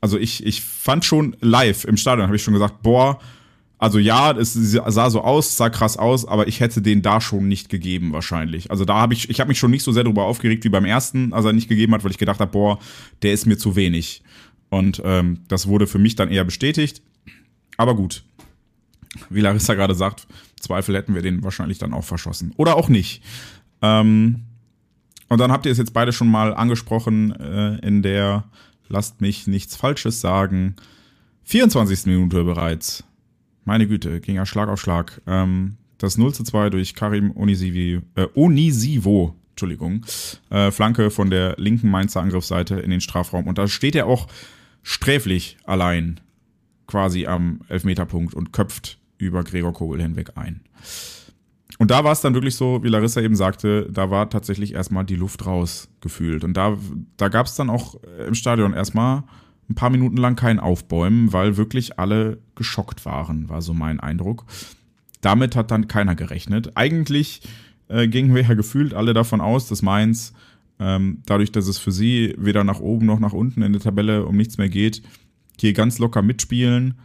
Also ich, ich fand schon live im Stadion, habe ich schon gesagt, boah, also ja, es sah so aus, sah krass aus, aber ich hätte den da schon nicht gegeben wahrscheinlich. Also da habe ich, ich habe mich schon nicht so sehr darüber aufgeregt wie beim ersten, als er nicht gegeben hat, weil ich gedacht habe, boah, der ist mir zu wenig. Und ähm, das wurde für mich dann eher bestätigt. Aber gut, wie Larissa gerade sagt, Zweifel hätten wir den wahrscheinlich dann auch verschossen. Oder auch nicht. Ähm, und dann habt ihr es jetzt beide schon mal angesprochen äh, in der, lasst mich nichts Falsches sagen, 24. Minute bereits. Meine Güte, ging ja Schlag auf Schlag. Ähm, das 0 zu 2 durch Karim Onisivi, äh, Onisivo, Entschuldigung, äh, Flanke von der linken Mainzer Angriffsseite in den Strafraum. Und da steht er auch sträflich allein quasi am Elfmeterpunkt und köpft über Gregor Kobel hinweg ein. Und da war es dann wirklich so, wie Larissa eben sagte, da war tatsächlich erstmal die Luft raus gefühlt. Und da, da gab es dann auch im Stadion erstmal ein paar Minuten lang kein Aufbäumen, weil wirklich alle geschockt waren, war so mein Eindruck. Damit hat dann keiner gerechnet. Eigentlich äh, gingen wir ja gefühlt alle davon aus, dass Mainz, ähm, dadurch, dass es für sie weder nach oben noch nach unten in der Tabelle um nichts mehr geht, hier ganz locker mitspielen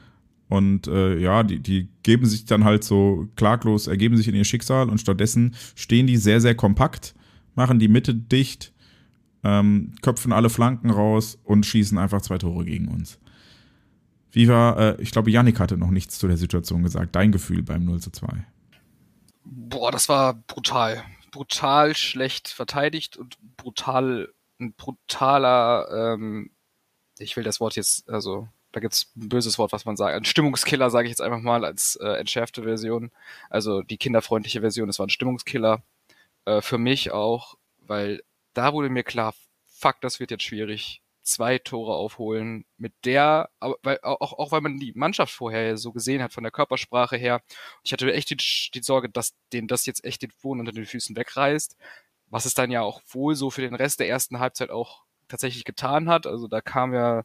und äh, ja, die, die geben sich dann halt so klaglos, ergeben sich in ihr Schicksal und stattdessen stehen die sehr, sehr kompakt, machen die Mitte dicht, ähm, köpfen alle Flanken raus und schießen einfach zwei Tore gegen uns. Wie war, äh, ich glaube, Yannick hatte noch nichts zu der Situation gesagt. Dein Gefühl beim 0 zu 2. Boah, das war brutal. Brutal schlecht verteidigt und brutal, ein brutaler, ähm, ich will das Wort jetzt, also da gibt's ein böses Wort, was man sagt. Ein Stimmungskiller, sage ich jetzt einfach mal, als äh, entschärfte Version. Also die kinderfreundliche Version, es war ein Stimmungskiller. Äh, für mich auch, weil da wurde mir klar, fuck, das wird jetzt schwierig. Zwei Tore aufholen mit der, aber weil, auch, auch weil man die Mannschaft vorher so gesehen hat, von der Körpersprache her. Ich hatte echt die, die Sorge, dass denen das jetzt echt den Boden unter den Füßen wegreißt. Was es dann ja auch wohl so für den Rest der ersten Halbzeit auch tatsächlich getan hat. Also da kam ja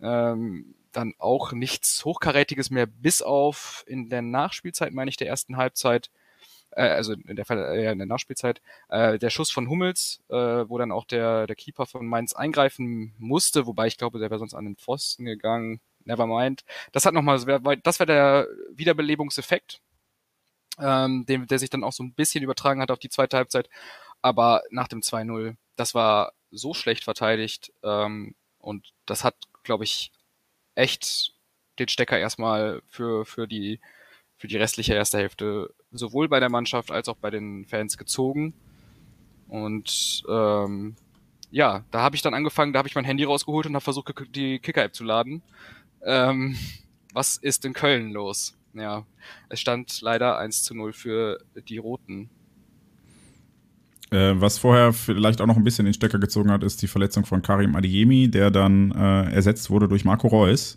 ähm, dann auch nichts Hochkarätiges mehr, bis auf in der Nachspielzeit, meine ich, der ersten Halbzeit, äh, also in der, äh, in der Nachspielzeit, äh, der Schuss von Hummels, äh, wo dann auch der, der Keeper von Mainz eingreifen musste, wobei ich glaube, der wäre sonst an den Pfosten gegangen. Never mind. Das hat nochmal, das wäre der Wiederbelebungseffekt. ähm, den, der sich dann auch so ein bisschen übertragen hat auf die zweite Halbzeit. Aber nach dem 2-0, das war so schlecht verteidigt ähm, und das hat, glaube ich, echt den Stecker erstmal für, für, die, für die restliche erste Hälfte sowohl bei der Mannschaft als auch bei den Fans gezogen. Und ähm, ja, da habe ich dann angefangen, da habe ich mein Handy rausgeholt und habe versucht, die Kicker-App zu laden. Ähm, was ist in Köln los? Ja, es stand leider 1 zu 0 für die Roten. Äh, was vorher vielleicht auch noch ein bisschen den Stecker gezogen hat, ist die Verletzung von Karim Adiemi, der dann äh, ersetzt wurde durch Marco Reus.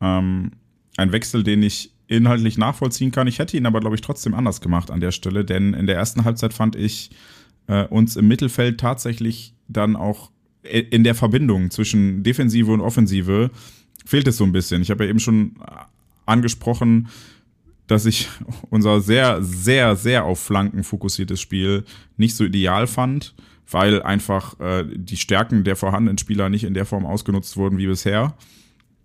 Ähm, ein Wechsel, den ich inhaltlich nachvollziehen kann. Ich hätte ihn aber, glaube ich, trotzdem anders gemacht an der Stelle, denn in der ersten Halbzeit fand ich äh, uns im Mittelfeld tatsächlich dann auch in der Verbindung zwischen Defensive und Offensive fehlt es so ein bisschen. Ich habe ja eben schon angesprochen, dass ich unser sehr, sehr, sehr auf Flanken fokussiertes Spiel nicht so ideal fand, weil einfach äh, die Stärken der vorhandenen Spieler nicht in der Form ausgenutzt wurden wie bisher.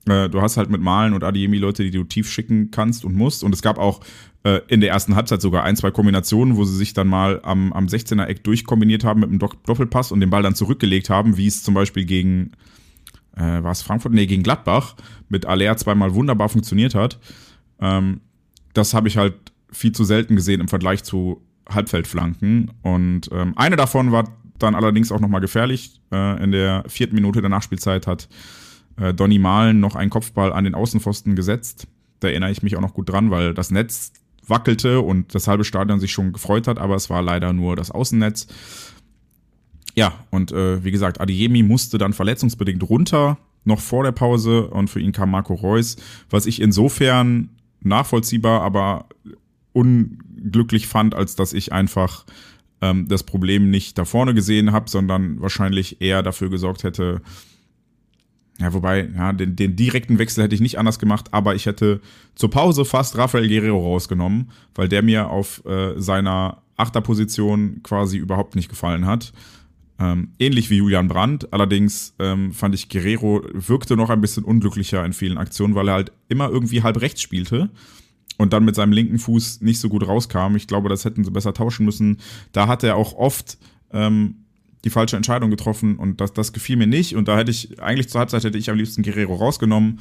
Äh, du hast halt mit Malen und Adiemi Leute, die du tief schicken kannst und musst. Und es gab auch äh, in der ersten Halbzeit sogar ein, zwei Kombinationen, wo sie sich dann mal am, am 16er Eck durchkombiniert haben mit einem Doppelpass und den Ball dann zurückgelegt haben, wie es zum Beispiel gegen äh, war es Frankfurt? Nee, gegen Gladbach mit Aller zweimal wunderbar funktioniert hat. Ähm, das habe ich halt viel zu selten gesehen im Vergleich zu Halbfeldflanken. Und ähm, eine davon war dann allerdings auch nochmal gefährlich. Äh, in der vierten Minute der Nachspielzeit hat äh, Donny Malen noch einen Kopfball an den Außenpfosten gesetzt. Da erinnere ich mich auch noch gut dran, weil das Netz wackelte und das halbe Stadion sich schon gefreut hat, aber es war leider nur das Außennetz. Ja, und äh, wie gesagt, Adiemi musste dann verletzungsbedingt runter, noch vor der Pause, und für ihn kam Marco Reus, was ich insofern nachvollziehbar, aber unglücklich fand, als dass ich einfach ähm, das Problem nicht da vorne gesehen habe, sondern wahrscheinlich eher dafür gesorgt hätte, ja, wobei, ja, den, den direkten Wechsel hätte ich nicht anders gemacht, aber ich hätte zur Pause fast Rafael Guerrero rausgenommen, weil der mir auf äh, seiner Achterposition quasi überhaupt nicht gefallen hat. Ähm, ähnlich wie Julian Brandt. Allerdings ähm, fand ich, Guerrero wirkte noch ein bisschen unglücklicher in vielen Aktionen, weil er halt immer irgendwie halb rechts spielte und dann mit seinem linken Fuß nicht so gut rauskam. Ich glaube, das hätten sie besser tauschen müssen. Da hat er auch oft ähm, die falsche Entscheidung getroffen und das, das gefiel mir nicht. Und da hätte ich, eigentlich zur Halbzeit hätte ich am liebsten Guerrero rausgenommen.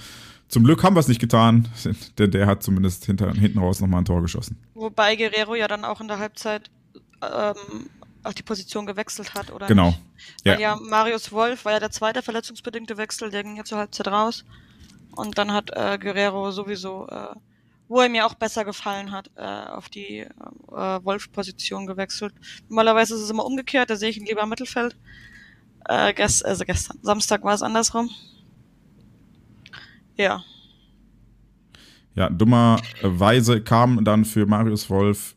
Zum Glück haben wir es nicht getan, (laughs) denn der hat zumindest hinter, hinten raus nochmal ein Tor geschossen. Wobei Guerrero ja dann auch in der Halbzeit ähm, auch die Position gewechselt hat, oder? Genau. Nicht? Ja. ja Marius Wolf war ja der zweite verletzungsbedingte Wechsel, der ging ja zur Halbzeit raus. Und dann hat äh, Guerrero sowieso, äh, wo er mir auch besser gefallen hat, äh, auf die äh, Wolf-Position gewechselt. Normalerweise ist es immer umgekehrt, da sehe ich ihn lieber im Mittelfeld. Äh, gest also gestern, Samstag war es andersrum. Ja. Ja, dummerweise kam dann für Marius Wolf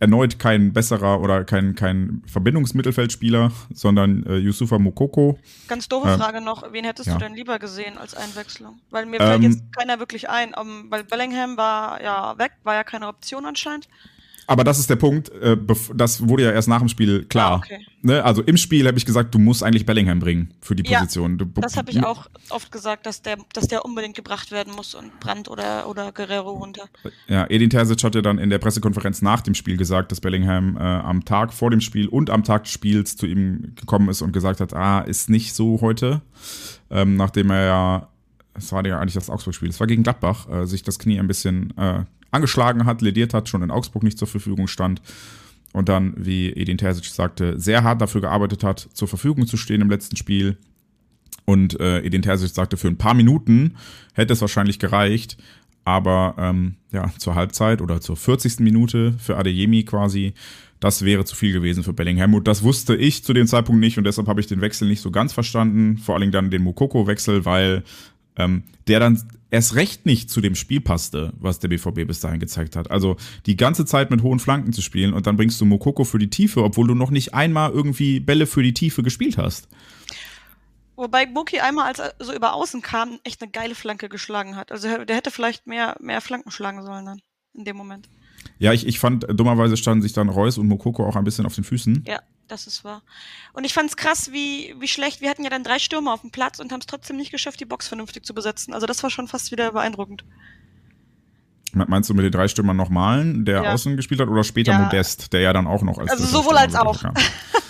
erneut kein besserer oder kein, kein Verbindungsmittelfeldspieler, sondern äh, Yusufa Mokoko. Ganz doofe äh, Frage noch, wen hättest ja. du denn lieber gesehen als Einwechslung? Weil mir fällt ähm, jetzt keiner wirklich ein, um, weil Bellingham war ja weg, war ja keine Option anscheinend aber das ist der Punkt, äh, das wurde ja erst nach dem Spiel klar. Ah, okay. ne? Also im Spiel habe ich gesagt, du musst eigentlich Bellingham bringen für die Position. Ja, das habe ich auch oft gesagt, dass der, dass der unbedingt gebracht werden muss und Brandt oder, oder Guerrero runter. Ja, Edin Terzic hat ja dann in der Pressekonferenz nach dem Spiel gesagt, dass Bellingham äh, am Tag vor dem Spiel und am Tag des Spiels zu ihm gekommen ist und gesagt hat, ah, ist nicht so heute. Ähm, nachdem er ja es war ja eigentlich das Augsburg-Spiel, es war gegen Gladbach, äh, sich das Knie ein bisschen äh, angeschlagen hat, lediert hat, schon in Augsburg nicht zur Verfügung stand und dann, wie Edin Terzic sagte, sehr hart dafür gearbeitet hat, zur Verfügung zu stehen im letzten Spiel. Und äh, Edin Terzic sagte, für ein paar Minuten hätte es wahrscheinlich gereicht, aber ähm, ja, zur Halbzeit oder zur 40. Minute für Adeyemi quasi, das wäre zu viel gewesen für Bellingham. Und das wusste ich zu dem Zeitpunkt nicht und deshalb habe ich den Wechsel nicht so ganz verstanden. Vor allem dann den Mokoko-Wechsel, weil ähm, der dann erst recht nicht zu dem Spiel passte, was der BVB bis dahin gezeigt hat. Also die ganze Zeit mit hohen Flanken zu spielen und dann bringst du Mokoko für die Tiefe, obwohl du noch nicht einmal irgendwie Bälle für die Tiefe gespielt hast. Wobei Muki einmal, als er so über außen kam, echt eine geile Flanke geschlagen hat. Also der hätte vielleicht mehr, mehr Flanken schlagen sollen dann in dem Moment. Ja, ich, ich fand, dummerweise standen sich dann Reus und Mokoko auch ein bisschen auf den Füßen. Ja, das ist wahr. Und ich fand es krass, wie, wie schlecht. Wir hatten ja dann drei Stürmer auf dem Platz und haben es trotzdem nicht geschafft, die Box vernünftig zu besetzen. Also das war schon fast wieder beeindruckend. Meinst du mit den drei Stürmern noch Malen, der Ja. außen gespielt hat, oder später Ja. Modest, der ja dann auch noch als Also sowohl Stürmer als auch. (laughs)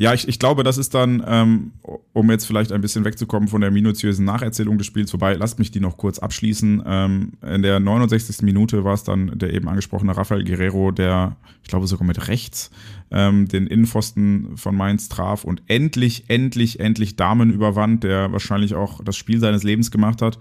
Ja, ich, ich glaube, das ist dann, ähm, um jetzt vielleicht ein bisschen wegzukommen von der minutiösen Nacherzählung des Spiels, wobei, lasst mich die noch kurz abschließen. Ähm, in der 69. Minute war es dann der eben angesprochene Rafael Guerrero, der, ich glaube sogar mit rechts, ähm, den Innenpfosten von Mainz traf und endlich, endlich, endlich Damen überwand, der wahrscheinlich auch das Spiel seines Lebens gemacht hat.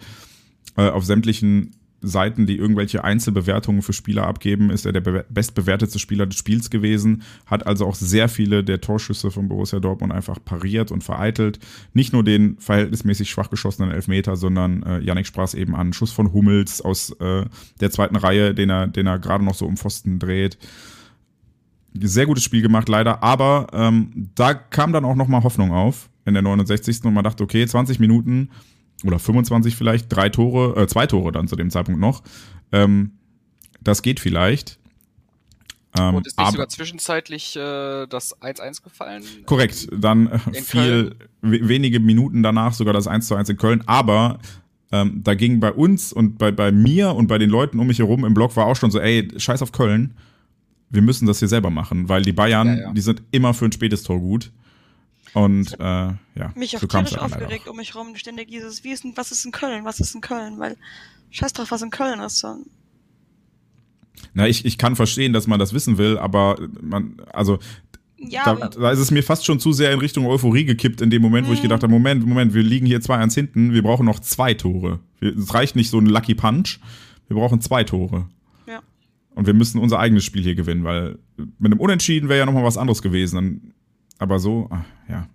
Äh, auf sämtlichen Seiten, die irgendwelche Einzelbewertungen für Spieler abgeben, ist er der be bestbewertete Spieler des Spiels gewesen, hat also auch sehr viele der Torschüsse von Borussia Dortmund einfach pariert und vereitelt. Nicht nur den verhältnismäßig schwach geschossenen Elfmeter, sondern äh, Yannick sprach eben an, Schuss von Hummels aus äh, der zweiten Reihe, den er, den er gerade noch so um Pfosten dreht. Sehr gutes Spiel gemacht, leider, aber ähm, da kam dann auch nochmal Hoffnung auf in der 69. und man dachte, okay, 20 Minuten oder 25 vielleicht, drei Tore, äh, zwei Tore dann zu dem Zeitpunkt noch. Ähm, das geht vielleicht. Ähm, Und ist nicht aber- sogar zwischenzeitlich äh, das 1-1 gefallen? Korrekt, dann äh, viel, we- wenige Minuten danach sogar das 1 zu 1 in Köln, aber ähm, da ging bei uns und bei, bei mir und bei den Leuten um mich herum im Blog war auch schon so, ey, scheiß auf Köln, wir müssen das hier selber machen, weil die Bayern, Ja, ja. die sind immer für ein spätes Tor gut. Und äh, ja, Mich so kam's tierisch aufgeregt auch. um mich rum. Ständig dieses, wie ist denn, was ist in Köln? Was ist in Köln? Weil, scheiß drauf, was in Köln ist. So. Na, ich, ich kann verstehen, dass man das wissen will, aber man, also Ja, da, da ist es mir fast schon zu sehr in Richtung Euphorie gekippt in dem Moment, wo ich Mhm. gedacht habe, Moment, Moment, wir liegen hier 2-1 hinten, wir brauchen noch zwei Tore. Wir- Es reicht nicht so ein Lucky Punch, wir brauchen zwei Tore. ja. Und wir müssen unser eigenes Spiel hier gewinnen, weil mit einem Unentschieden wäre ja nochmal was anderes gewesen. Dann- Aber so, ah, ja.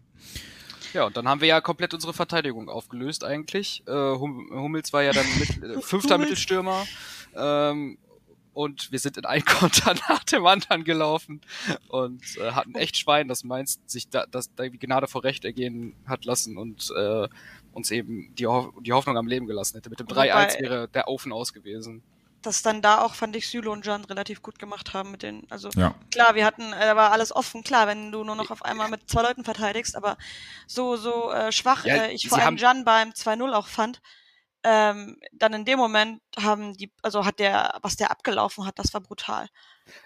Ja, und dann haben wir ja komplett unsere Verteidigung aufgelöst eigentlich. Äh, hum Hummels war ja dann mit, äh, (laughs) fünfter. Mittelstürmer. Ähm, und wir sind in ein (laughs) Konter nach dem anderen gelaufen und äh, hatten echt Schwein, dass Mainz sich da, dass da die Gnade vor Recht ergehen hat lassen und äh, uns eben die, Ho die Hoffnung am Leben gelassen hätte. Mit dem Wobei- 3-1 wäre der Ofen aus gewesen. Dass dann da auch, fand ich, Süle und Jan relativ gut gemacht haben mit den, also Ja. klar, wir hatten, äh, da war alles offen, klar, wenn du nur noch auf einmal mit zwei Leuten verteidigst, aber so, so äh, schwach Ja, äh, ich vor allem Jan beim 2-0 auch fand, ähm, dann in dem Moment haben die, also hat der, was der abgelaufen hat, das war brutal.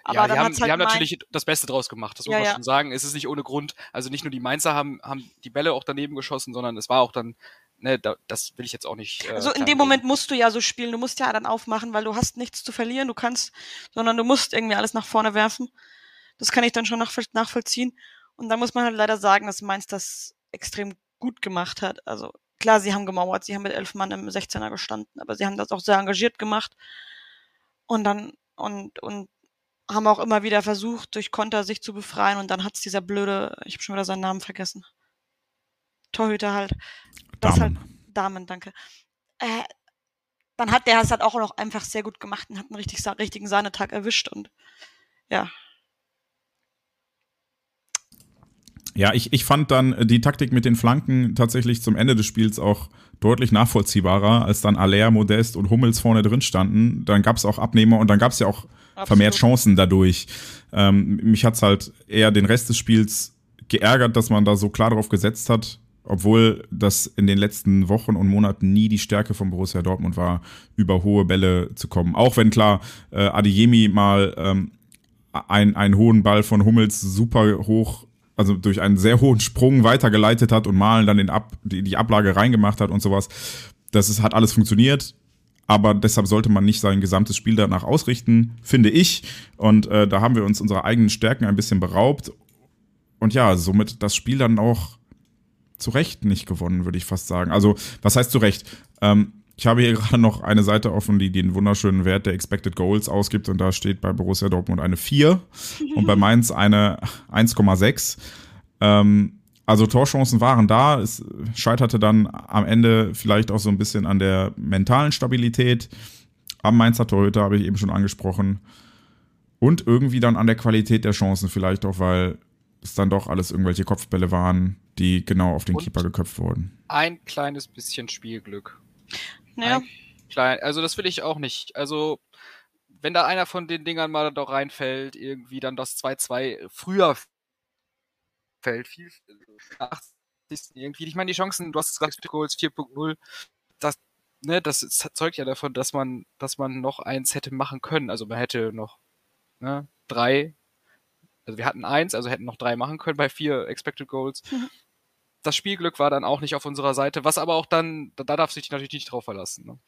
Aber ja, die haben, halt die haben natürlich das Beste draus gemacht, das muss Ja, man ja. schon sagen. Es ist nicht ohne Grund. Also nicht nur die Mainzer haben, haben die Bälle auch daneben geschossen, sondern es war auch dann, ne, da, das will ich jetzt auch nicht. Äh, Also in dem. Moment musst du ja so spielen, du musst ja dann aufmachen, weil du hast nichts zu verlieren, du kannst, sondern du musst irgendwie alles nach vorne werfen. Das kann ich dann schon nachvoll nachvollziehen. Und da muss man halt leider sagen, dass Mainz das extrem gut gemacht hat. Also klar, sie haben gemauert, sie haben mit elf Mann im 16er gestanden, aber sie haben das auch sehr engagiert gemacht. Und dann, und, und haben auch immer wieder versucht, durch Konter sich zu befreien und dann hat's dieser blöde, ich habe schon wieder seinen Namen vergessen. Torhüter halt. Das halt Damen. Damen, danke. Äh, dann hat der es halt auch noch einfach sehr gut gemacht und hat einen richtig, richtigen Sahnetag erwischt und ja. Ja, ich, ich fand dann die Taktik mit den Flanken tatsächlich zum Ende des Spiels auch deutlich nachvollziehbarer, als dann Aller, Modest und Hummels vorne drin standen. Dann gab es auch Abnehmer und dann gab es ja auch vermehrt Absolut. Chancen dadurch. Ähm, mich hat's halt eher den Rest des Spiels geärgert, dass man da so klar drauf gesetzt hat, obwohl das in den letzten Wochen und Monaten nie die Stärke von Borussia Dortmund war, über hohe Bälle zu kommen. Auch wenn klar äh, Adeyemi mal ähm, ein, einen hohen Ball von Hummels super hoch, also durch einen sehr hohen Sprung weitergeleitet hat und Malen dann den Ab, die, die Ablage reingemacht hat und sowas. Das ist, hat alles funktioniert. Aber deshalb sollte man nicht sein gesamtes Spiel danach ausrichten, finde ich. Und äh, da haben wir uns unserer eigenen Stärken ein bisschen beraubt. Und ja, somit das Spiel dann auch zu Recht nicht gewonnen, würde ich fast sagen. Also, was heißt zu Recht? Ähm, ich habe hier (laughs) gerade noch eine Seite offen, die den wunderschönen Wert der Expected Goals ausgibt und da steht bei Borussia Dortmund eine 4 und bei Mainz eine (laughs) 1,6. Ähm, also Torchancen waren da, es scheiterte dann am Ende vielleicht auch so ein bisschen an der mentalen Stabilität. Am Mainzer Torhüter habe ich eben schon angesprochen. Und irgendwie dann an der Qualität der Chancen vielleicht auch, weil es dann doch alles irgendwelche Kopfbälle waren, die genau auf den Und- Keeper geköpft wurden. Ein kleines bisschen Spielglück. Ja, Ein klein, also das will ich auch nicht. Also, wenn da einer von den Dingern mal doch reinfällt, irgendwie dann das 2-2 früher fällt, viel, 80. irgendwie. Ich meine, die Chancen, du hast es gesagt, Goals 4.0, das, ne, das zeugt ja davon, dass man, dass man noch eins hätte machen können. Also man hätte noch ne, drei, also wir hatten eins, also hätten noch drei machen können bei vier Expected Goals. Mhm. Das Spielglück war dann auch nicht auf unserer Seite, was aber auch dann, da, da darf sich natürlich nicht drauf verlassen. Ne?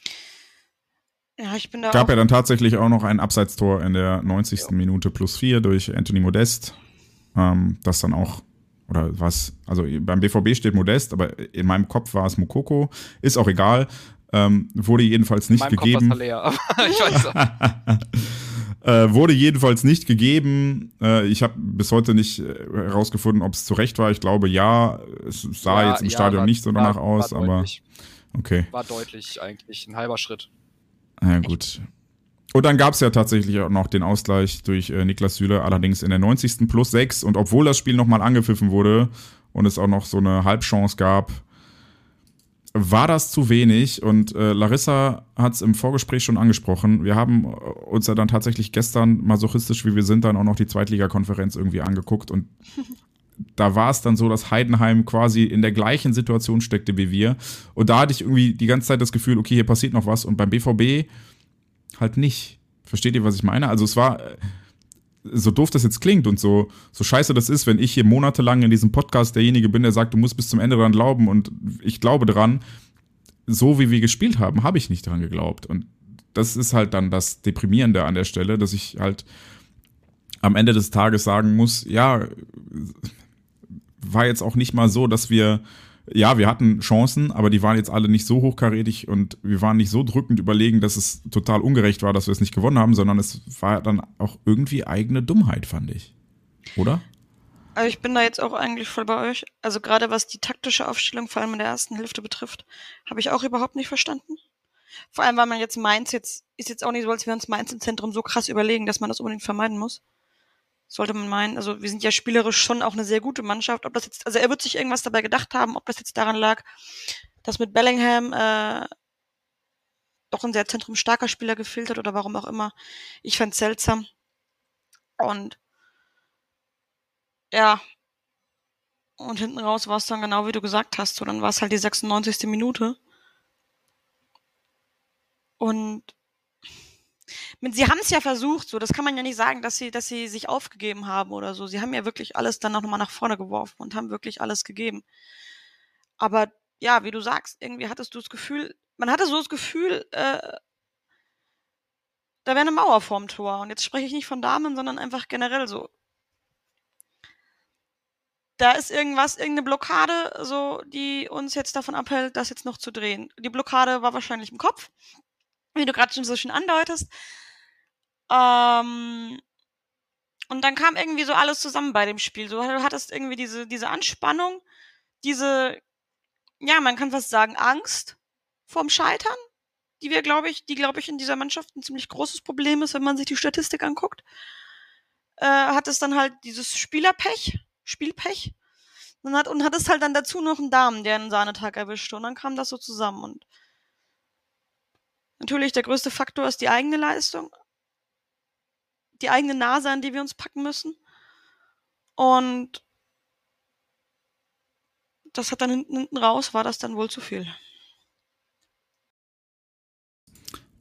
Ja, ich bin da Gab ja dann tatsächlich auch noch ein Abseitstor in der 90. Ja. Minute plus vier durch Anthony Modest. Ähm, das dann auch, oder was, also beim BVB steht Modest, aber in meinem Kopf war es Mokoko. Ist auch egal. Ähm, wurde jedenfalls nicht in meinem gegeben. Kopf leer, aber (laughs) ich weiß auch. (laughs) äh, wurde jedenfalls nicht gegeben. Äh, ich habe bis heute nicht äh, herausgefunden, ob es zu Recht war. Ich glaube ja. Es sah ja, jetzt im ja, Stadion war, nicht so danach war, aus, war aber okay. War deutlich eigentlich ein halber Schritt. Ja, gut. Und dann gab es ja tatsächlich auch noch den Ausgleich durch äh, Niklas Süle, allerdings in der 90. plus 6. Und obwohl das Spiel nochmal angepfiffen wurde und es auch noch so eine Halbchance gab, war das zu wenig. Und äh, Larissa hat es im Vorgespräch schon angesprochen. Wir haben uns ja dann tatsächlich gestern, masochistisch wie wir sind, dann auch noch die Zweitligakonferenz irgendwie angeguckt. Und da war es dann so, dass Heidenheim quasi in der gleichen Situation steckte wie wir. Und da hatte ich irgendwie die ganze Zeit das Gefühl, okay, hier passiert noch was. Und beim BVB halt nicht. Versteht ihr, was ich meine? Also es war, äh, so doof das jetzt klingt und so, so scheiße das ist, wenn ich hier monatelang in diesem Podcast derjenige bin, der sagt, du musst bis zum Ende dran glauben und ich glaube dran. So wie wir gespielt haben, habe ich nicht dran geglaubt. Und das ist halt dann das Deprimierende an der Stelle, dass ich halt am Ende des Tages sagen muss, ja, war jetzt auch nicht mal so, dass wir, ja, wir hatten Chancen, aber die waren jetzt alle nicht so hochkarätig und wir waren nicht so drückend überlegen, dass es total ungerecht war, dass wir es nicht gewonnen haben, sondern es war dann auch irgendwie eigene Dummheit, fand ich. Oder? Also ich bin da jetzt auch eigentlich voll bei euch. Also gerade was die taktische Aufstellung vor allem in der ersten Hälfte betrifft, habe ich auch überhaupt nicht verstanden. Vor allem, weil man jetzt Mainz jetzt, ist jetzt auch nicht so, als wir uns Mainz im Zentrum so krass überlegen, dass man das unbedingt vermeiden muss sollte man meinen. Also wir sind ja spielerisch schon auch eine sehr gute Mannschaft. Ob das jetzt, also er wird sich irgendwas dabei gedacht haben, ob das jetzt daran lag, dass mit Bellingham äh, doch ein sehr zentrumstarker Spieler gefehlt hat oder warum auch immer. Ich fand seltsam. Und ja. Und hinten raus war es dann genau wie du gesagt hast. So, dann war es halt die 96. Minute. Und sie haben es ja versucht, so, das kann man ja nicht sagen, dass sie, dass sie sich aufgegeben haben oder so. Sie haben ja wirklich alles dann nochmal nach vorne geworfen und haben wirklich alles gegeben. Aber ja, wie du sagst, irgendwie hattest du das Gefühl, man hatte so das Gefühl, äh, da wäre eine Mauer vorm Tor. Und jetzt spreche ich nicht von Damen, sondern einfach generell so. Da ist irgendwas, irgendeine Blockade, so, die uns jetzt davon abhält, das jetzt noch zu drehen. Die Blockade war wahrscheinlich im Kopf, wie du gerade schon so schön andeutest. Ähm, und dann kam irgendwie so alles zusammen bei dem Spiel. So, du hattest irgendwie diese, diese Anspannung, diese, ja, man kann fast sagen, Angst vorm Scheitern, die wir, glaube ich, die, glaube ich, in dieser Mannschaft ein ziemlich großes Problem ist, wenn man sich die Statistik anguckt. Äh, hat es dann halt dieses Spielerpech, Spielpech. Und hat, und hat es halt dann dazu noch einen Damen, der einen Sahnetag erwischte. Und dann kam das so zusammen. Und natürlich der größte Faktor ist die eigene Leistung die eigene Nase, an die wir uns packen müssen. Und das hat dann hinten, hinten raus, war das dann wohl zu viel.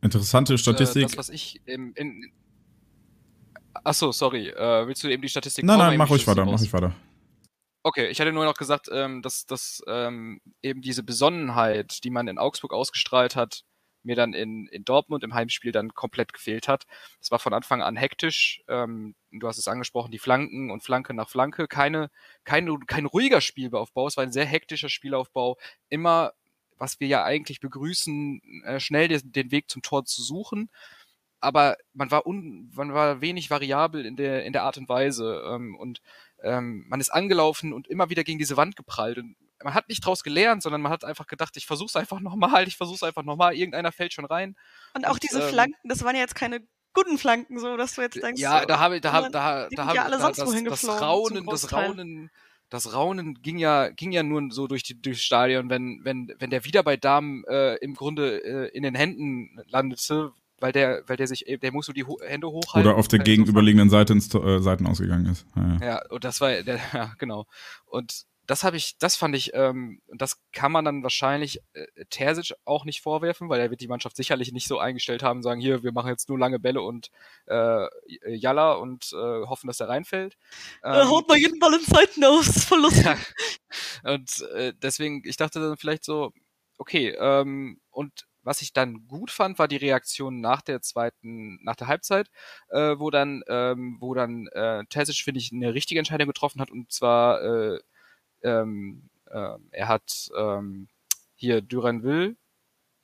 Interessante Statistik. Äh, das, was ich im, in, Achso, sorry. Äh, willst du eben die Statistik? Nein, nein, mach ruhig weiter, mach ich weiter. Okay, ich hatte nur noch gesagt, ähm, dass, dass ähm, eben diese Besonnenheit, die man in Augsburg ausgestrahlt hat, mir dann in, in Dortmund im Heimspiel dann komplett gefehlt hat. Es war von Anfang an hektisch. Ähm, du hast es angesprochen, die Flanken und Flanke nach Flanke. Keine, kein, kein ruhiger Spielaufbau. Es war ein sehr hektischer Spielaufbau. Immer, was wir ja eigentlich begrüßen, äh, schnell den, den Weg zum Tor zu suchen aber man war un, man war wenig variabel in der in der Art und Weise ähm, und ähm, man ist angelaufen und immer wieder gegen diese Wand geprallt und man hat nicht draus gelernt, sondern man hat einfach gedacht, ich versuch's einfach (laughs) nochmal, ich versuch's einfach nochmal, irgendeiner fällt schon rein. Und auch und, diese ähm, Flanken, das waren ja jetzt keine guten Flanken, so dass du jetzt denkst. Ja, da habe ich, da habe, da, da habe ja alle da, sonst das, wohin das Raunen, das Raunen, das Raunen ging ja, ging ja nur so durch die durchs Stadion, wenn, wenn, wenn der wieder bei Damen äh, im Grunde äh, in den Händen landete, weil der, weil der sich, der muss so die Ho Hände hochhalten. Oder auf der gegenüberliegenden Seite ins äh, Seiten ausgegangen ist. Ja, ja. ja, und das war, der, (laughs) ja, genau. Und das habe ich, das fand ich, ähm, das kann man dann wahrscheinlich äh, Terzic auch nicht vorwerfen, weil er wird die Mannschaft sicherlich nicht so eingestellt haben, sagen, hier, wir machen jetzt nur lange Bälle und äh, Jalla und äh, hoffen, dass der reinfällt. Ähm, er haut mal jeden Ball in Zeiten aus, (laughs) voll lustig. Ja. Und äh, deswegen, ich dachte dann vielleicht so, okay, ähm, und was ich dann gut fand, war die Reaktion nach der zweiten, nach der Halbzeit, äh, wo dann, ähm, wo dann äh, Terzic, finde ich, eine richtige Entscheidung getroffen hat und zwar äh, ähm, äh, er hat ähm, hier Duranville